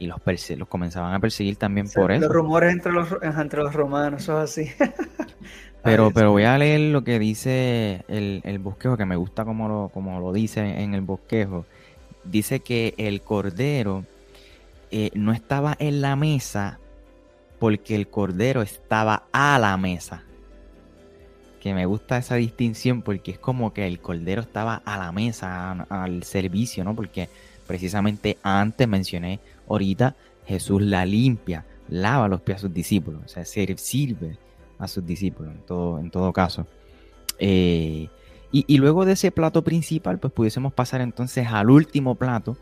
y, los, los comenzaban a perseguir también por eso. Los rumores entre los, entre los romanos, eso es así. pero, pero voy a leer lo que dice el, el bosquejo, que me gusta como lo, como lo dice en el bosquejo. Dice que el cordero eh, no estaba en la mesa porque el cordero estaba a la mesa. Que me gusta esa distinción porque es como que el cordero estaba a la mesa, al servicio, ¿no? Porque precisamente antes mencioné ahorita, Jesús la limpia, lava los pies a sus discípulos, o sea, sirve a sus discípulos en todo, en todo caso. Eh, y, y, luego de ese plato principal, pues pudiésemos pasar entonces al último plato,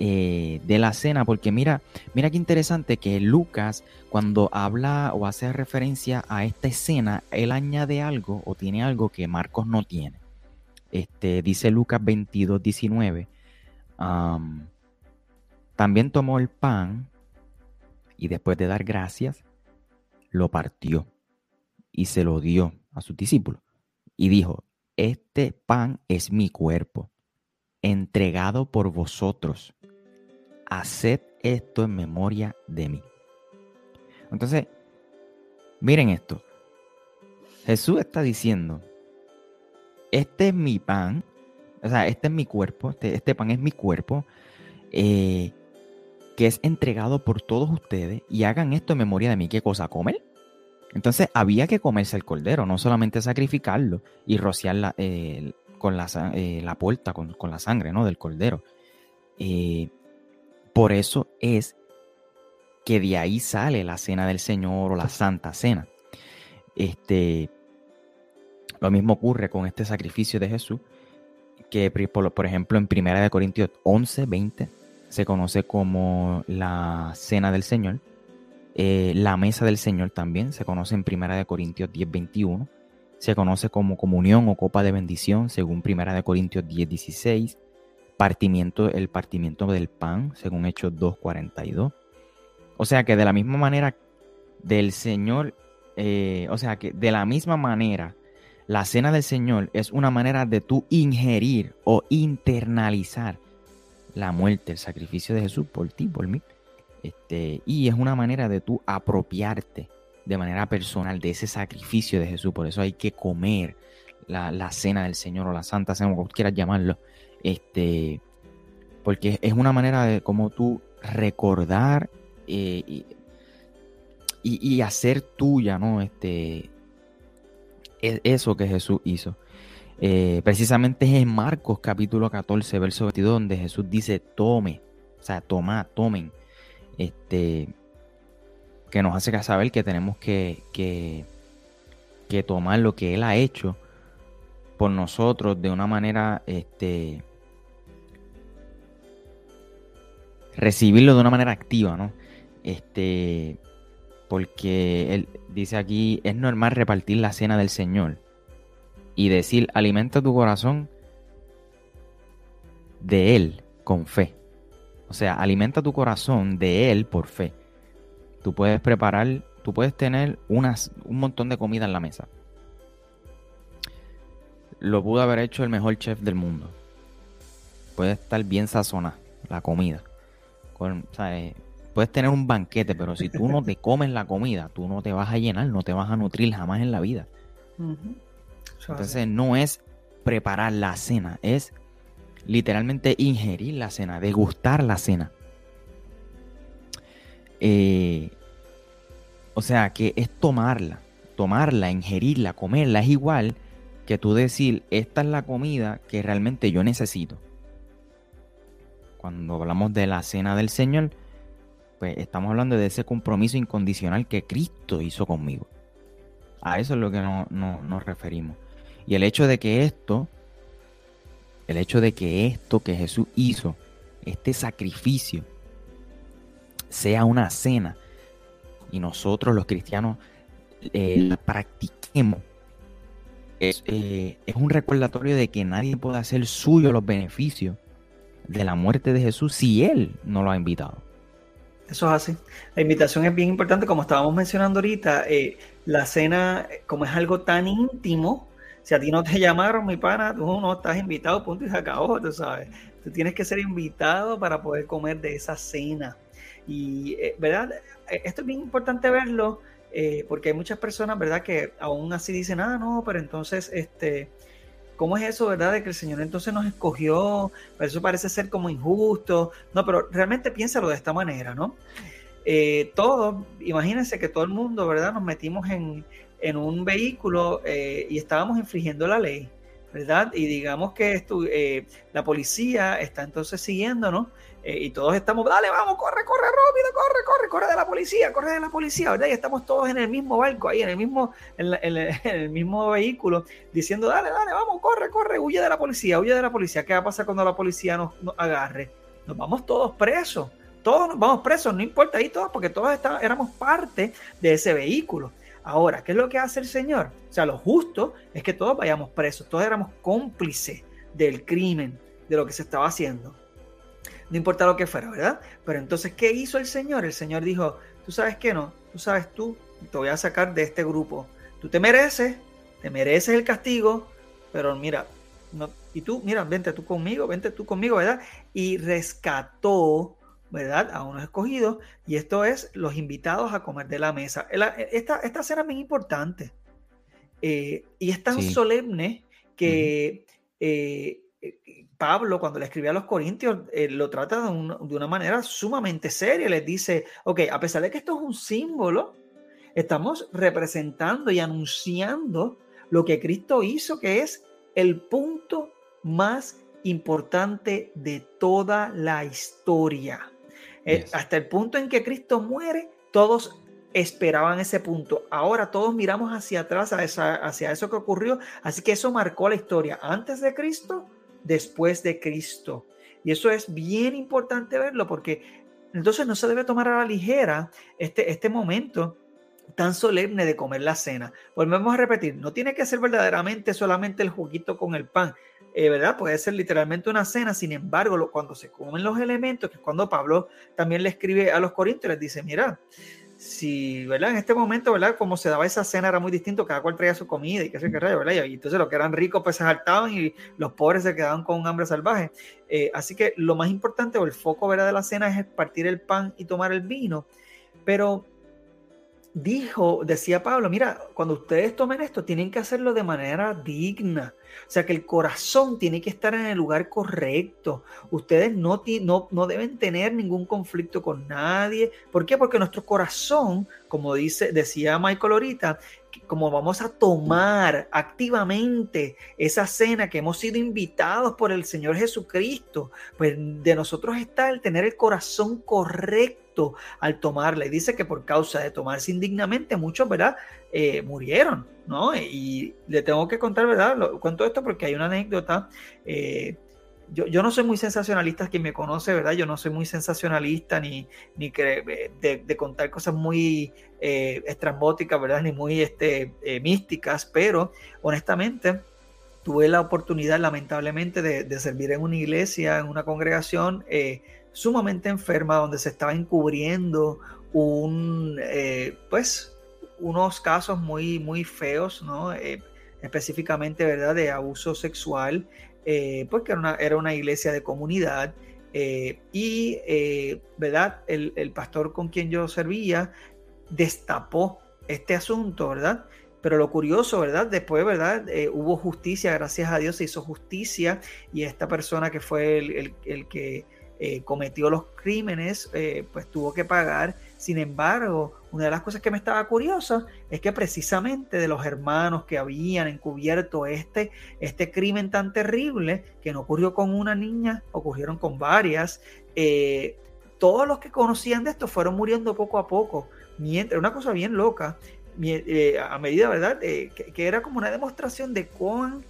eh, de la cena, porque mira, mira qué interesante que Lucas cuando habla o hace referencia a esta escena, él añade algo o tiene algo que Marcos no tiene. Este, dice Lucas 22, 19. también tomó el pan y después de dar gracias, lo partió y se lo dio a sus discípulos. Y dijo, este pan es mi cuerpo, entregado por vosotros haced esto en memoria de mí. Entonces, miren esto. Jesús está diciendo, este es mi pan, o sea, este es mi cuerpo, este, este pan es mi cuerpo, eh, que es entregado por todos ustedes y hagan esto en memoria de mí. ¿Qué cosa? ¿Comer? Entonces había que comerse el cordero, no solamente sacrificarlo y rociar la, eh, con la, eh, la puerta, con, con, la sangre ¿no? del cordero. Por eso es que de ahí sale la cena del Señor o la Santa Cena. Este, lo mismo ocurre con este sacrificio de Jesús, que por, ejemplo en 1 Corintios 11, 20 se conoce como la cena del Señor. Eh, la mesa del Señor también se conoce en 1 Corintios 10, 21. Se conoce como comunión o copa de bendición según 1 Corintios 10, 16 partimiento, el partimiento del pan, según Hechos 2.42. O sea que de la misma manera del Señor, eh, o sea que de la misma manera, la cena del Señor es una manera de tú ingerir o internalizar la muerte, el sacrificio de Jesús por ti, por mí. Este, y es una manera de tú apropiarte de manera personal de ese sacrificio de Jesús. Por eso hay que comer la, la cena del Señor o la Santa Cena, como quieras llamarlo, este, porque es una manera de como tú recordar eh, y, hacer tuya, ¿no? Este, e, eso que Jesús hizo. Eh, precisamente es en Marcos capítulo 14, verso 22, donde Jesús dice, tome, o sea, toma, tomen, este, que nos hace saber que tenemos que, que, tomar lo que Él ha hecho por nosotros de una manera, este, recibirlo de una manera activa, ¿no? Este, porque él dice aquí, es normal repartir la cena del Señor y decir, alimenta tu corazón de Él con fe. O sea, alimenta tu corazón de Él por fe. Tú puedes preparar, tú puedes tener unas, un montón de comida en la mesa. Lo pudo haber hecho el mejor chef del mundo. Puede estar bien sazonada la comida. Con, puedes tener un banquete, pero si tú no te comes la comida, tú no te vas a llenar, no te vas a nutrir jamás en la vida. Entonces no es preparar la cena, es literalmente ingerir la cena, degustar la cena. Eh, o sea, que es tomarla, tomarla, ingerirla, comerla. Es igual que tú decir, esta es la comida que realmente yo necesito. Cuando hablamos de la cena del Señor, pues estamos hablando de ese compromiso incondicional que Cristo hizo conmigo. A eso es lo que nos referimos. Y el hecho de que esto, el hecho de que esto que Jesús hizo, este sacrificio, sea una cena y nosotros los cristianos eh, la practiquemos, es, eh, es un recordatorio de que nadie puede hacer suyo los beneficios de la muerte de Jesús si Él no lo ha invitado. Eso es así. La invitación es bien importante, como estábamos mencionando ahorita, eh, la cena, como es algo tan íntimo, si a ti no te llamaron, mi pana, tú no estás invitado, punto y se acabó, tú sabes. Tú tienes que ser invitado para poder comer de esa cena. Y, eh, ¿verdad? Eh, esto es bien importante verlo, porque hay muchas personas, ¿verdad?, que aún así dicen, ah, no, pero entonces, este, ¿Cómo es eso, verdad? De que el Señor entonces nos escogió, eso parece ser como injusto. No, pero realmente piénsalo de esta manera, ¿no? Eh, todos, imagínense que todo el mundo, ¿verdad? Nos metimos en, un vehículo eh, y estábamos infringiendo la ley, ¿verdad? Y digamos que eh, la policía está entonces siguiéndonos eh, y todos estamos, dale, vamos, corre, corre, rápido, corre, corre, corre de la policía, corre de la policía, ¿verdad? Y estamos todos en el mismo barco, ahí en el mismo, en, el mismo vehículo, diciendo, dale, dale, vamos, corre, corre, huye de la policía, huye de la policía. ¿Qué va a pasar cuando la policía nos, agarre? Nos vamos todos presos, todos nos vamos presos, no importa ahí todos, porque todos éramos parte de ese vehículo. Ahora, ¿qué es lo que hace el Señor? O sea, lo justo es que todos vayamos presos, todos éramos cómplices del crimen, de lo que se estaba haciendo no importa lo que fuera, ¿verdad? Pero entonces, ¿qué hizo el Señor? El Señor dijo, tú sabes qué no, tú sabes tú, te voy a sacar de este grupo. Tú te mereces, te mereces el castigo, pero mira, no, y tú, mira, vente tú conmigo, vente tú conmigo, ¿verdad? Y rescató, ¿verdad? A unos escogidos, y esto es los invitados a comer de la mesa. Esta, esta cena es muy importante, eh, y es tan solemne que... Pablo, cuando le escribía a los Corintios, eh, lo trata de, una manera sumamente seria. Les dice, ok, a pesar de que esto es un símbolo, estamos representando y anunciando lo que Cristo hizo, que es el punto más importante de toda la historia. Eh, hasta el punto en que Cristo muere, todos esperaban ese punto. Ahora todos miramos hacia atrás, hacia eso que ocurrió. Así que eso marcó la historia antes de Cristo después de Cristo. Y eso es bien importante verlo porque entonces no se debe tomar a la ligera este, este momento tan solemne de comer la cena. Volvemos a repetir, no tiene que ser verdaderamente solamente el juguito con el pan, eh, ¿verdad? Puede ser literalmente una cena, sin embargo, cuando se comen los elementos, que es cuando Pablo también le escribe a los corintios, les dice, mira, si, ¿verdad? En este momento, ¿verdad? Como se daba esa cena era muy distinto, cada cual traía su comida y qué sé qué rayo, ¿verdad? Y entonces los que eran ricos pues se saltaban y los pobres se quedaban con hambre salvaje. Eh, así que lo más importante o el foco, ¿verdad? De la cena es partir el pan y tomar el vino. Pero dijo, decía Pablo, mira, cuando ustedes tomen esto, tienen que hacerlo de manera digna. O sea que el corazón tiene que estar en el lugar correcto. Ustedes no, no, no deben tener ningún conflicto con nadie. ¿Por qué? Porque nuestro corazón, como dice, decía Michael ahorita, como vamos a tomar activamente esa cena que hemos sido invitados por el Señor Jesucristo, pues de nosotros está el tener el corazón correcto al tomarla. Y dice que por causa de tomarse indignamente, muchos, ¿verdad? Eh, murieron, ¿no? Y le tengo que contar, ¿verdad? Lo, cuento esto porque hay una anécdota. Eh, yo, yo, no soy muy sensacionalista, quien me conoce, ¿verdad? Yo no soy muy sensacionalista ni, ni que, de, contar cosas muy eh, estrambóticas, ¿verdad? Ni muy este, eh, místicas, pero honestamente tuve la oportunidad, lamentablemente, de, servir en una iglesia, en una congregación eh, sumamente enferma, donde se estaba encubriendo un, pues, unos casos muy, muy feos, ¿no? específicamente, ¿verdad? De abuso sexual eh, pues que era una, era una iglesia de comunidad. Eh, y, eh, ¿verdad? El, pastor con quien yo servía destapó este asunto, ¿verdad? Pero lo curioso, ¿verdad? Después, ¿verdad? hubo justicia, gracias a Dios se hizo justicia y esta persona que fue el, el que cometió los crímenes, pues tuvo que pagar sin embargo, una de las cosas que me estaba curiosa es que precisamente de los hermanos que habían encubierto este, este crimen tan terrible, que no ocurrió con una niña, ocurrieron con varias, eh, todos los que conocían de esto fueron muriendo poco a poco. Mientras, una cosa bien loca, eh, a medida, ¿verdad? Eh, que, era como una demostración de cuán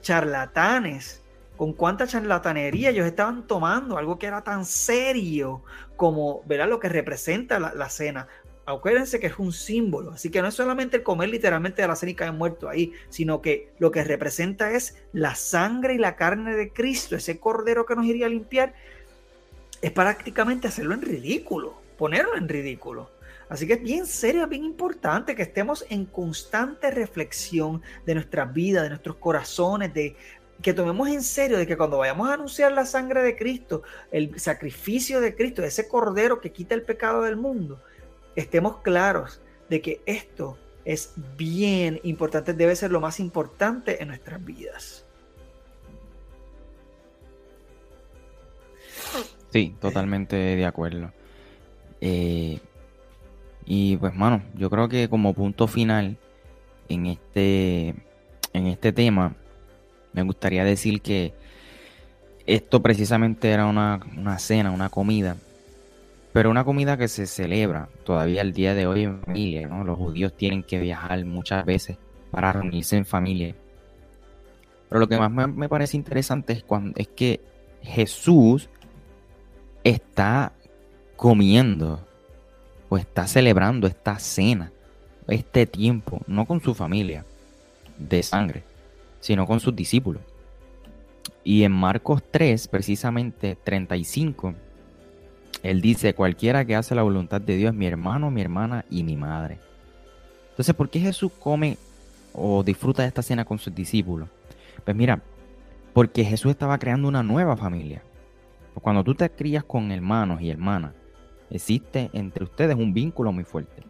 charlatanes con cuánta charlatanería ellos estaban tomando algo que era tan serio como ¿verdad? lo que representa la, cena. Acuérdense que es un símbolo, así que no es solamente el comer literalmente de la cena y caer muerto ahí, sino que lo que representa es la sangre y la carne de Cristo, ese cordero que nos iría a limpiar, es prácticamente hacerlo en ridículo, ponerlo en ridículo. Así que es bien serio, bien importante que estemos en constante reflexión de nuestra vida, de nuestros corazones, de que tomemos en serio de que cuando vayamos a anunciar la sangre de Cristo, el sacrificio de Cristo, ese cordero que quita el pecado del mundo, estemos claros de que esto es bien importante, debe ser lo más importante en nuestras vidas. Sí, totalmente de acuerdo. Eh, y pues, mano, yo creo que como punto final en este, en este tema, me gustaría decir que esto precisamente era una, cena, una comida, pero una comida que se celebra todavía el día de hoy en familia, ¿no? Los judíos tienen que viajar muchas veces para reunirse en familia. Pero lo que más me, parece interesante es, cuando, es que Jesús está comiendo o está celebrando esta cena, este tiempo, no con su familia de sangre, sino con sus discípulos. Y en Marcos 3, precisamente 35, él dice, cualquiera que hace la voluntad de Dios mi hermano, mi hermana y mi madre. Entonces, ¿por qué Jesús come o disfruta de esta cena con sus discípulos? Pues mira, porque Jesús estaba creando una nueva familia. Cuando tú te crías con hermanos y hermanas, existe entre ustedes un vínculo muy fuerte.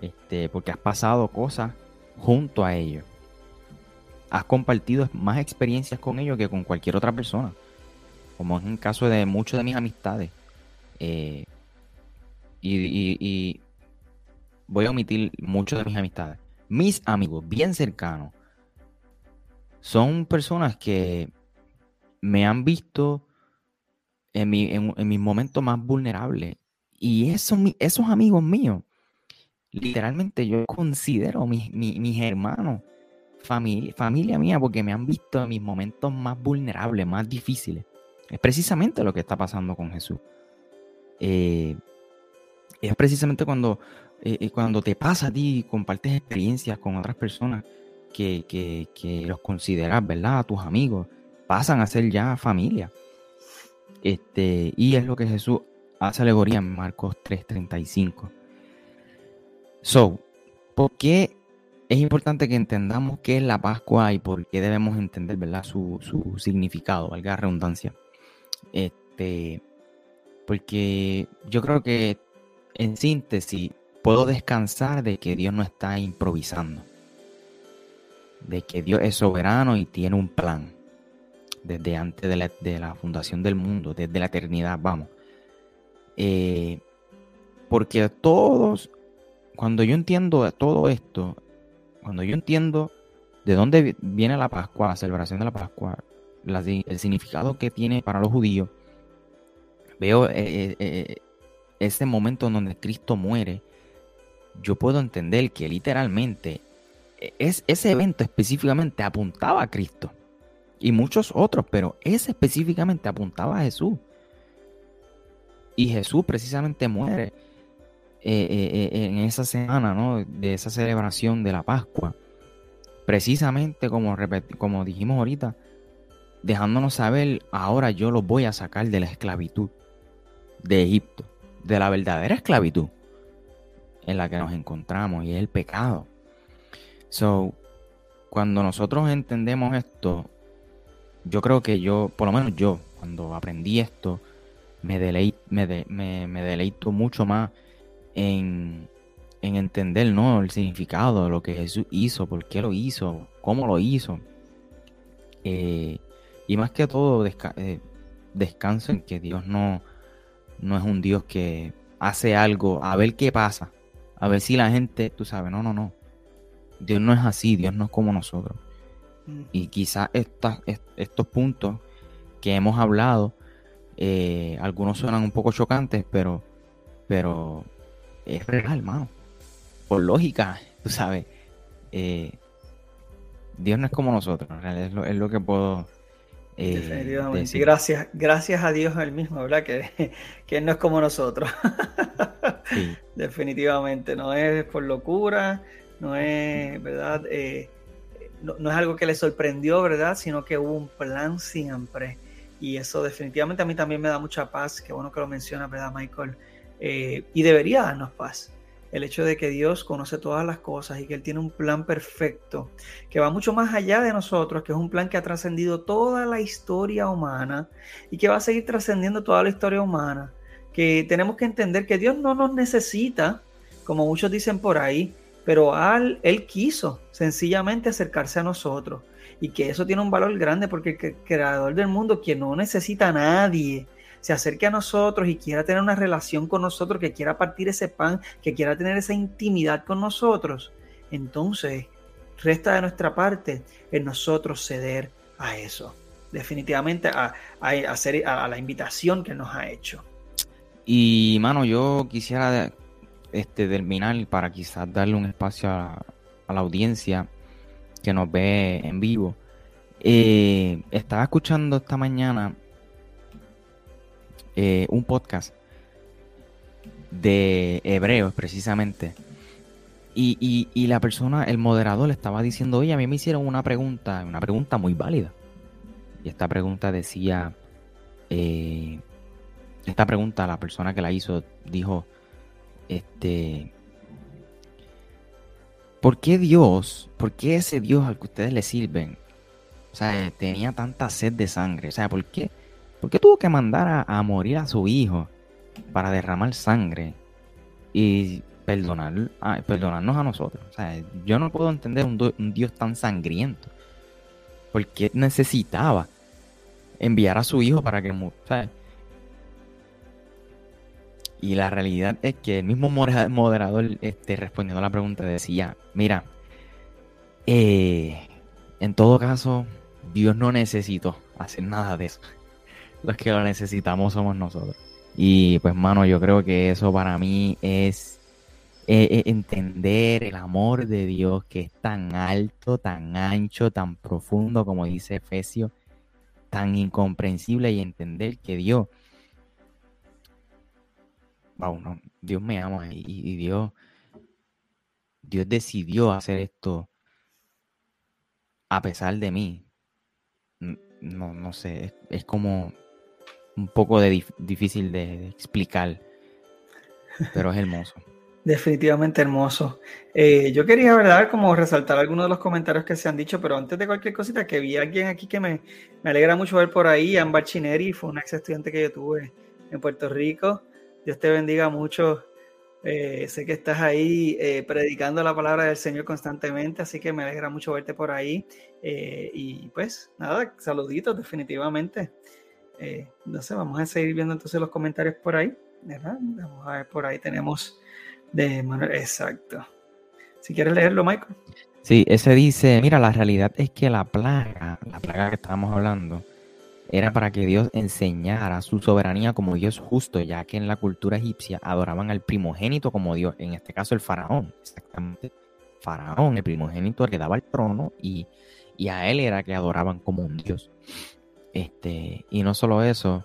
Este, porque has pasado cosas junto a ellos has compartido más experiencias con ellos que con cualquier otra persona. Como es el caso de muchos de mis amistades. Eh, y, voy a omitir muchos de mis amistades. Mis amigos bien cercanos son personas que me han visto en, mis momentos más vulnerables. Y esos, amigos míos, literalmente yo considero mis hermanos familia, mía porque me han visto en mis momentos más vulnerables, más difíciles. Es precisamente lo que está pasando con Jesús. Eh, es precisamente cuando, eh, eh, cuando te pasa a ti, compartes experiencias con otras personas que, que, los consideras, ¿verdad? A tus amigos, pasan a ser ya familia. Este, y es lo que Jesús hace alegoría en Marcos 3:35. So, ¿por qué es importante que entendamos qué es la Pascua y por qué debemos entender ¿verdad? Su, significado, valga la redundancia. Este, porque yo creo que en síntesis puedo descansar de que Dios no está improvisando, de que Dios es soberano y tiene un plan desde antes de la, de la fundación del mundo, desde la eternidad, vamos. Eh, porque todos, cuando yo entiendo todo esto, cuando yo entiendo de dónde viene la Pascua, la celebración de la Pascua, el significado que tiene para los judíos, veo eh, eh, eh, ese momento en donde Cristo muere, yo puedo entender que literalmente es, ese evento específicamente apuntaba a Cristo. y muchos otros, pero ese específicamente apuntaba a Jesús. Y Jesús precisamente muere eh, eh, eh, en esa semana, ¿no? De esa celebración de la Pascua. Precisamente como, como dijimos ahorita, dejándonos saber, ahora yo los voy a sacar de la esclavitud de Egipto, de la verdadera esclavitud en la que nos encontramos y es el pecado. So, cuando nosotros entendemos esto, yo creo que yo, por lo menos yo, cuando aprendí esto, me, me, deleito mucho más en, entender ¿no? el significado de lo que Jesús hizo, por qué lo hizo, cómo lo hizo. Eh, y más que todo, eh, descanso en que Dios no, no es un Dios que hace algo a ver qué pasa, a ver si la gente, tú sabes, no, no, no. Dios no es así, Dios no es como nosotros. Mm. Y quizás estos puntos que hemos hablado, eh, algunos suenan un poco chocantes, pero, pero es real, hermano. Por lógica, tú sabes. Eh, Dios no es como nosotros, es lo, es lo que puedo eh, Gracias, gracias a Dios el mismo, ¿verdad? Que, que no es como nosotros. Definitivamente, no es por locura, no es, ¿verdad? Eh, no, es algo que le sorprendió, ¿verdad? Sino que hubo un plan siempre. Y eso definitivamente a mí también me da mucha paz. Qué bueno que lo menciona, ¿verdad, Michael? Eh, y debería darnos paz. El hecho de que Dios conoce todas las cosas y que Él tiene un plan perfecto que va mucho más allá de nosotros, que es un plan que ha trascendido toda la historia humana y que va a seguir trascendiendo toda la historia humana, que tenemos que entender que Dios no nos necesita, como muchos dicen por ahí, pero Él quiso sencillamente acercarse a nosotros y que eso tiene un valor grande porque el creador del mundo, que no necesita a nadie, se acerque a nosotros y quiera tener una relación con nosotros, que quiera partir ese pan, que quiera tener esa intimidad con nosotros, entonces resta de nuestra parte en nosotros ceder a eso. Definitivamente a, hacer, a, la invitación que nos ha hecho. Y mano, yo quisiera este, terminar para quizás darle un espacio a, la audiencia que nos ve en vivo. Eh, estaba escuchando esta mañana eh, un podcast de hebreos precisamente. Y, la persona, el moderador, le estaba diciendo, oye, a mí me hicieron una pregunta, una pregunta muy válida. Y esta pregunta decía, eh, esta pregunta, la persona que la hizo dijo, este, ¿por qué Dios, por qué ese Dios al que ustedes le sirven, o sea, tenía tanta sed de sangre? O sea, ¿por qué? ¿Por qué tuvo que mandar a, morir a su hijo para derramar sangre y perdonar, perdonarnos a nosotros? O sea, yo no puedo entender un, Dios tan sangriento. Porque necesitaba enviar a su hijo para que muriera. Y la realidad es que el mismo moderador este, respondiendo a la pregunta decía, mira, eh, en todo caso, Dios no necesitó hacer nada de eso los que lo necesitamos somos nosotros. Y pues, mano, yo creo que eso para mí es eh, eh, entender el amor de Dios que es tan alto, tan ancho, tan profundo, como dice Efesio, tan incomprensible y entender que Dios, wow, Dios me ama y, Dios, Dios decidió hacer esto a pesar de mí. No, no sé, es como un poco de difícil de, explicar, pero es hermoso. Definitivamente hermoso. Eh, yo quería, ¿verdad?, como resaltar algunos de los comentarios que se han dicho, pero antes de cualquier cosita, que vi a alguien aquí que me, me alegra mucho ver por ahí, Ambar Chineri, fue una ex estudiante que yo tuve en Puerto Rico. Dios te bendiga mucho. Eh, sé que estás ahí eh, predicando la palabra del Señor constantemente, así que me alegra mucho verte por ahí. y pues nada, saluditos definitivamente. Eh, no sé, vamos a seguir viendo entonces los comentarios por ahí, ¿verdad? Vamos a ver, por ahí tenemos de Manuel, exacto. Si quieres leerlo, Michael. Sí, ese dice, mira, la realidad es que la plaga, la plaga que estábamos hablando, era para que Dios enseñara su soberanía como Dios justo, ya que en la cultura egipcia adoraban al primogénito como Dios, en este caso el faraón, exactamente. faraón, el primogénito, le daba el trono y, a él era que adoraban como un dios. Este, y no solo eso,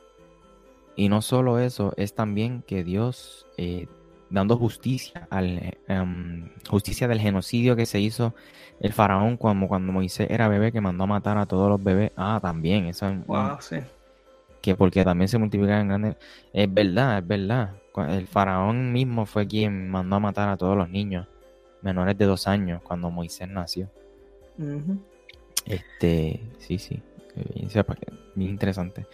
y no solo eso, es también que Dios, eh, dando justicia, al, em, justicia del genocidio que se hizo el faraón cuando, cuando Moisés era bebé, que mandó a matar a todos los bebés. Ah, también, eso es Que porque también se multiplican en grandes. Es verdad, es verdad. El faraón mismo fue quien mandó a matar a todos los niños menores de dos años cuando Moisés nació. Este, sí, sí. Bien interesante.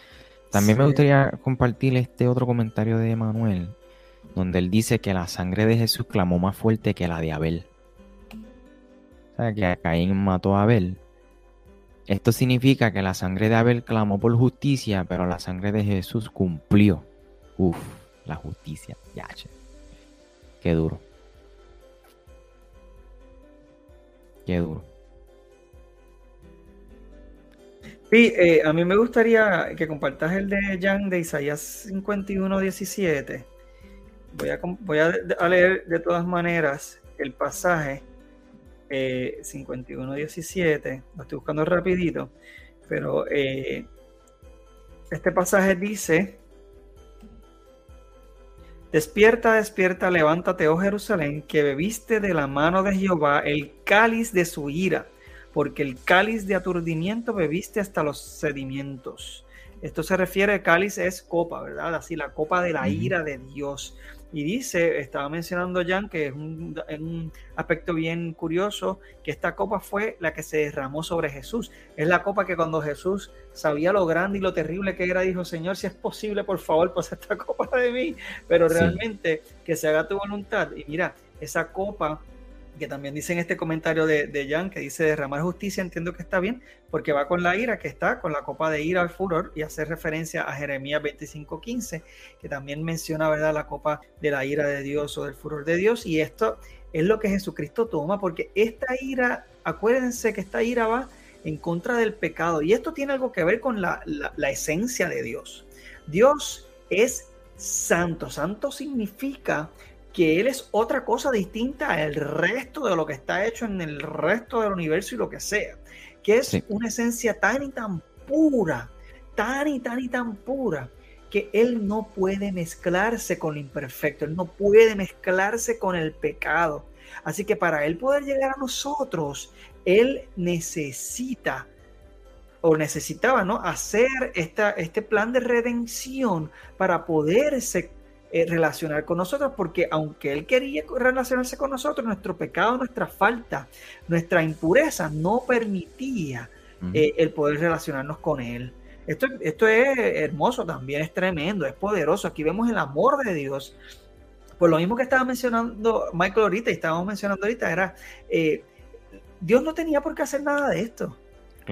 También me gustaría compartir este otro comentario de Manuel, donde él dice que la sangre de Jesús clamó más fuerte que la de Abel. O sea, que Caín mató a Abel. Esto significa que la sangre de Abel clamó por justicia, pero la sangre de Jesús cumplió. Uf, la justicia. Ya, Qué duro. Qué duro. Sí, eh, a mí me gustaría que compartas el de Jan de Isaías 51, 17. Voy a, voy a, leer de todas maneras el pasaje eh, 51, 17. Lo estoy buscando rapidito. Pero eh, este pasaje dice, Despierta, despierta, levántate, oh Jerusalén, que bebiste de la mano de Jehová el cáliz de su ira porque el cáliz de aturdimiento bebiste hasta los sedimentos. Esto se refiere, cáliz es copa, ¿verdad? Así, la copa de la ira de Dios. Y dice, estaba mencionando Jan, que es un, aspecto bien curioso, que esta copa fue la que se derramó sobre Jesús. Es la copa que cuando Jesús sabía lo grande y lo terrible que era, dijo, Señor, si es posible, por favor, pasa esta copa de mí. Pero realmente que se haga tu voluntad. Y mira, esa copa que también dice en este comentario de, de Jan, que dice derramar justicia, entiendo que está bien, porque va con la ira, que está con la copa de ira al furor, y hace referencia a Jeremías 25:15, que también menciona, ¿verdad?, la copa de la ira de Dios o del furor de Dios, y esto es lo que Jesucristo toma, porque esta ira, acuérdense que esta ira va en contra del pecado, y esto tiene algo que ver con la, la esencia de Dios. Dios es santo, santo significa que Él es otra cosa distinta al resto de lo que está hecho en el resto del universo y lo que sea, que es una esencia tan y tan pura, tan y tan y tan pura, que Él no puede mezclarse con lo imperfecto, Él no puede mezclarse con el pecado. Así que para Él poder llegar a nosotros, Él necesita o necesitaba ¿no? hacer esta, este plan de redención para poderse eh, relacionar con nosotros, porque aunque Él quería relacionarse con nosotros, nuestro pecado, nuestra falta, nuestra impureza no permitía eh, el poder relacionarnos con Él. Esto, esto es hermoso también, es tremendo, es poderoso. Aquí vemos el amor de Dios. Por lo mismo que estaba mencionando Michael ahorita y estábamos mencionando ahorita, era, eh, Dios no tenía por qué hacer nada de esto.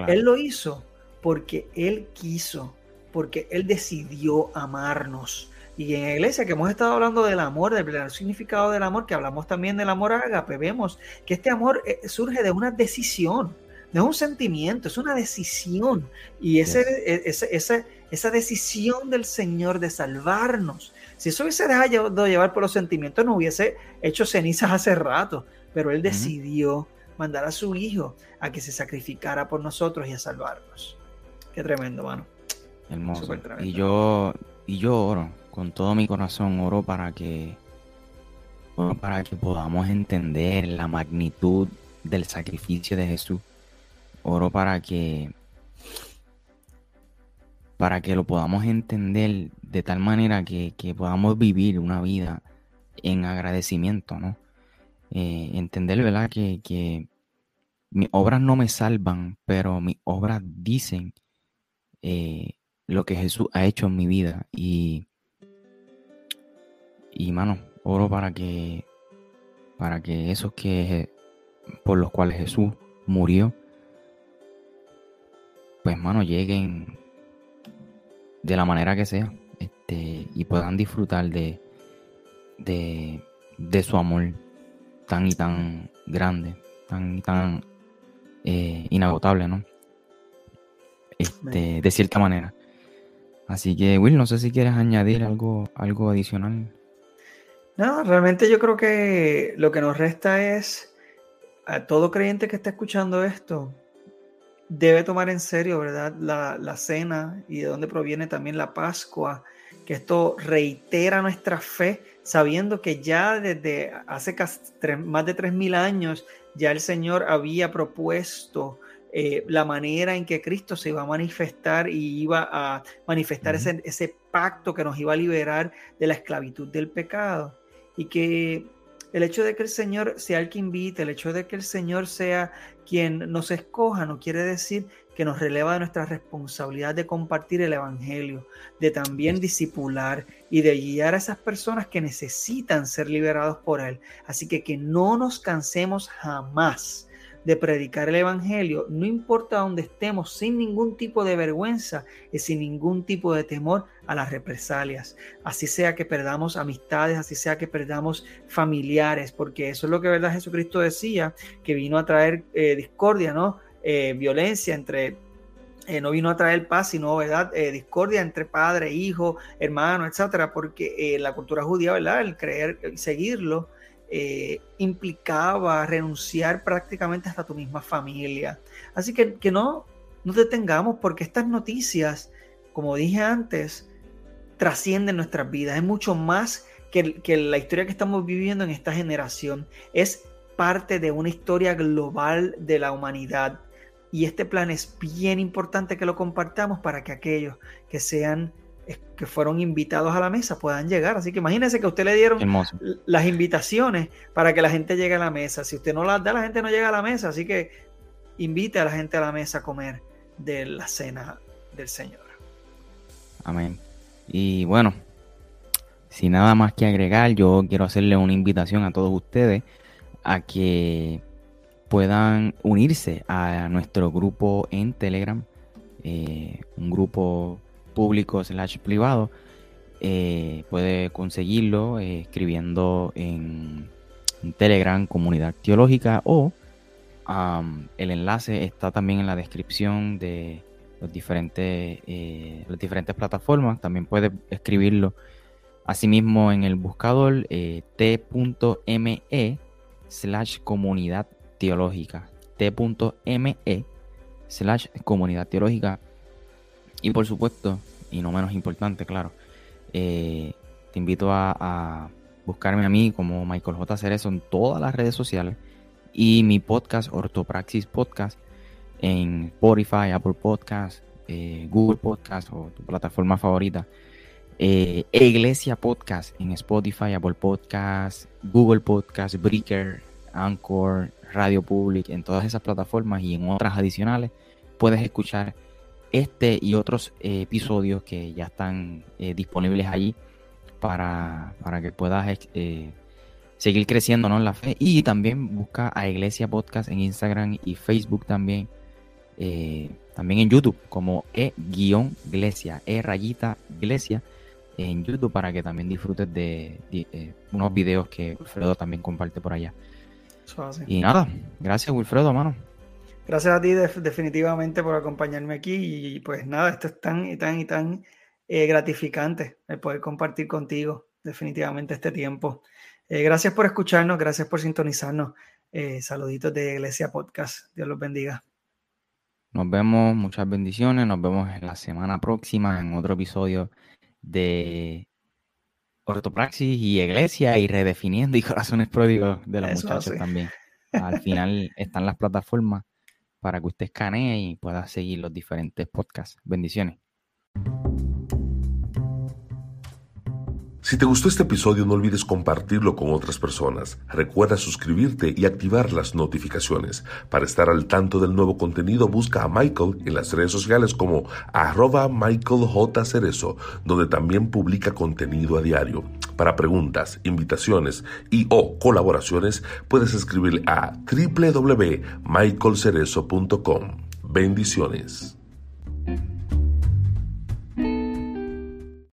Él lo hizo porque Él quiso, porque Él decidió amarnos. Y en la iglesia que hemos estado hablando del amor, del verdadero significado del amor, que hablamos también del amor ágape, vemos que este amor eh, surge de una decisión, no es un sentimiento, es una decisión. Y ese, e, ese, esa decisión del Señor de salvarnos, si eso hubiese dejado llevar por los sentimientos, no hubiese hecho cenizas hace rato, pero Él decidió mandar a su Hijo a que se sacrificara por nosotros y a salvarnos. Qué tremendo, mano. Hermoso. Y yo, y yo oro con todo mi corazón oro para que para que podamos entender la magnitud del sacrificio de Jesús. Oro para que para que lo podamos entender de tal manera que, podamos vivir una vida en agradecimiento, ¿no? Eh, entender, ¿verdad? Que, que, mis obras no me salvan, pero mis obras dicen eh, lo que Jesús ha hecho en mi vida y y mano, oro para que para que esos que por los cuales Jesús murió, pues mano, lleguen de la manera que sea, este, y puedan disfrutar de, de, de su amor tan y tan grande, tan y tan eh, inagotable, ¿no? Este, de cierta manera. Así que, Will, no sé si quieres añadir algo, algo adicional. No, realmente yo creo que lo que nos resta es a todo creyente que está escuchando esto debe tomar en serio, ¿verdad? La, la cena y de dónde proviene también la Pascua, que esto reitera nuestra fe, sabiendo que ya desde hace casi más de 3.000 años ya el Señor había propuesto eh, la manera en que Cristo se iba a manifestar y iba a manifestar ese, ese pacto que nos iba a liberar de la esclavitud del pecado. Y que el hecho de que el Señor sea el que invite, el hecho de que el Señor sea quien nos escoja, no quiere decir que nos releva de nuestra responsabilidad de compartir el Evangelio, de también disipular y de guiar a esas personas que necesitan ser liberados por Él. Así que que no nos cansemos jamás de predicar el Evangelio, no importa dónde estemos, sin ningún tipo de vergüenza y sin ningún tipo de temor a las represalias. Así sea que perdamos amistades, así sea que perdamos familiares, porque eso es lo que verdad Jesucristo decía, que vino a traer eh, discordia, ¿no? Eh, violencia entre eh, no vino a traer paz, sino ¿verdad? discordia entre padre, hijo, hermano, etcétera, porque la cultura judía, ¿verdad? El creer y seguirlo eh, implicaba renunciar prácticamente hasta tu misma familia. Así que, que no nos detengamos porque estas noticias, como dije antes, trascienden nuestras vidas. Es mucho más que, que la historia que estamos viviendo en esta generación. Es parte de una historia global de la humanidad. Y este plan es bien importante que lo compartamos para que aquellos que sean que fueron invitados a la mesa puedan llegar. Así que imagínense que a usted le dieron las invitaciones para que la gente llegue a la mesa. Si usted no las da, la gente no llega a la mesa. Así que invite a la gente a la mesa a comer de la cena del Señor. Amén. Y bueno, sin nada más que agregar, yo quiero hacerle una invitación a todos ustedes a que puedan unirse a nuestro grupo en Telegram, eh, un grupo público slash privado, eh, puede conseguirlo eh, escribiendo en, Telegram Comunidad Teológica o el enlace está también en la descripción de los diferentes, eh, las diferentes plataformas. También puede escribirlo asimismo en el buscador t.me slash comunidad teológica t.me slash comunidad teológica y por supuesto, y no menos importante, claro, eh, te invito a, buscarme a mí como Michael J. Cerezo en todas las redes sociales y mi podcast, Ortopraxis Podcast, en Spotify, Apple Podcast, eh, Google Podcast o tu plataforma favorita. Eh, Iglesia Podcast en Spotify, Apple Podcast, Google Podcast, Breaker, Anchor, Radio Public, en todas esas plataformas y en otras adicionales puedes escuchar este y otros eh, episodios que ya están eh, disponibles allí para, que puedas eh, seguir creciendo en la fe. Y también busca a Iglesia Podcast en Instagram y Facebook también. también en YouTube como E-Iglesia, E-Rayita Iglesia en YouTube para que también disfrutes de, unos videos que Wilfredo también comparte por allá. Y nada, gracias Wilfredo, mano. Gracias a ti definitivamente por acompañarme aquí y pues nada, esto es tan y tan y tan eh, gratificante el poder compartir contigo definitivamente este tiempo. Eh, gracias por escucharnos, gracias por sintonizarnos. Eh, saluditos de Iglesia Podcast. Dios los bendiga. Nos vemos, muchas bendiciones. Nos vemos en la semana próxima en otro episodio de Ortopraxis y Iglesia y redefiniendo y corazones pródigos de los muchachos también. Al final están las plataformas para que usted escanee y pueda seguir los diferentes podcasts. Bendiciones. Si te gustó este episodio no olvides compartirlo con otras personas. Recuerda suscribirte y activar las notificaciones. Para estar al tanto del nuevo contenido busca a Michael en las redes sociales como arroba Michael J. Cerezo, donde también publica contenido a diario. Para preguntas, invitaciones y o colaboraciones puedes escribir a www.michaelcerezo.com. Bendiciones.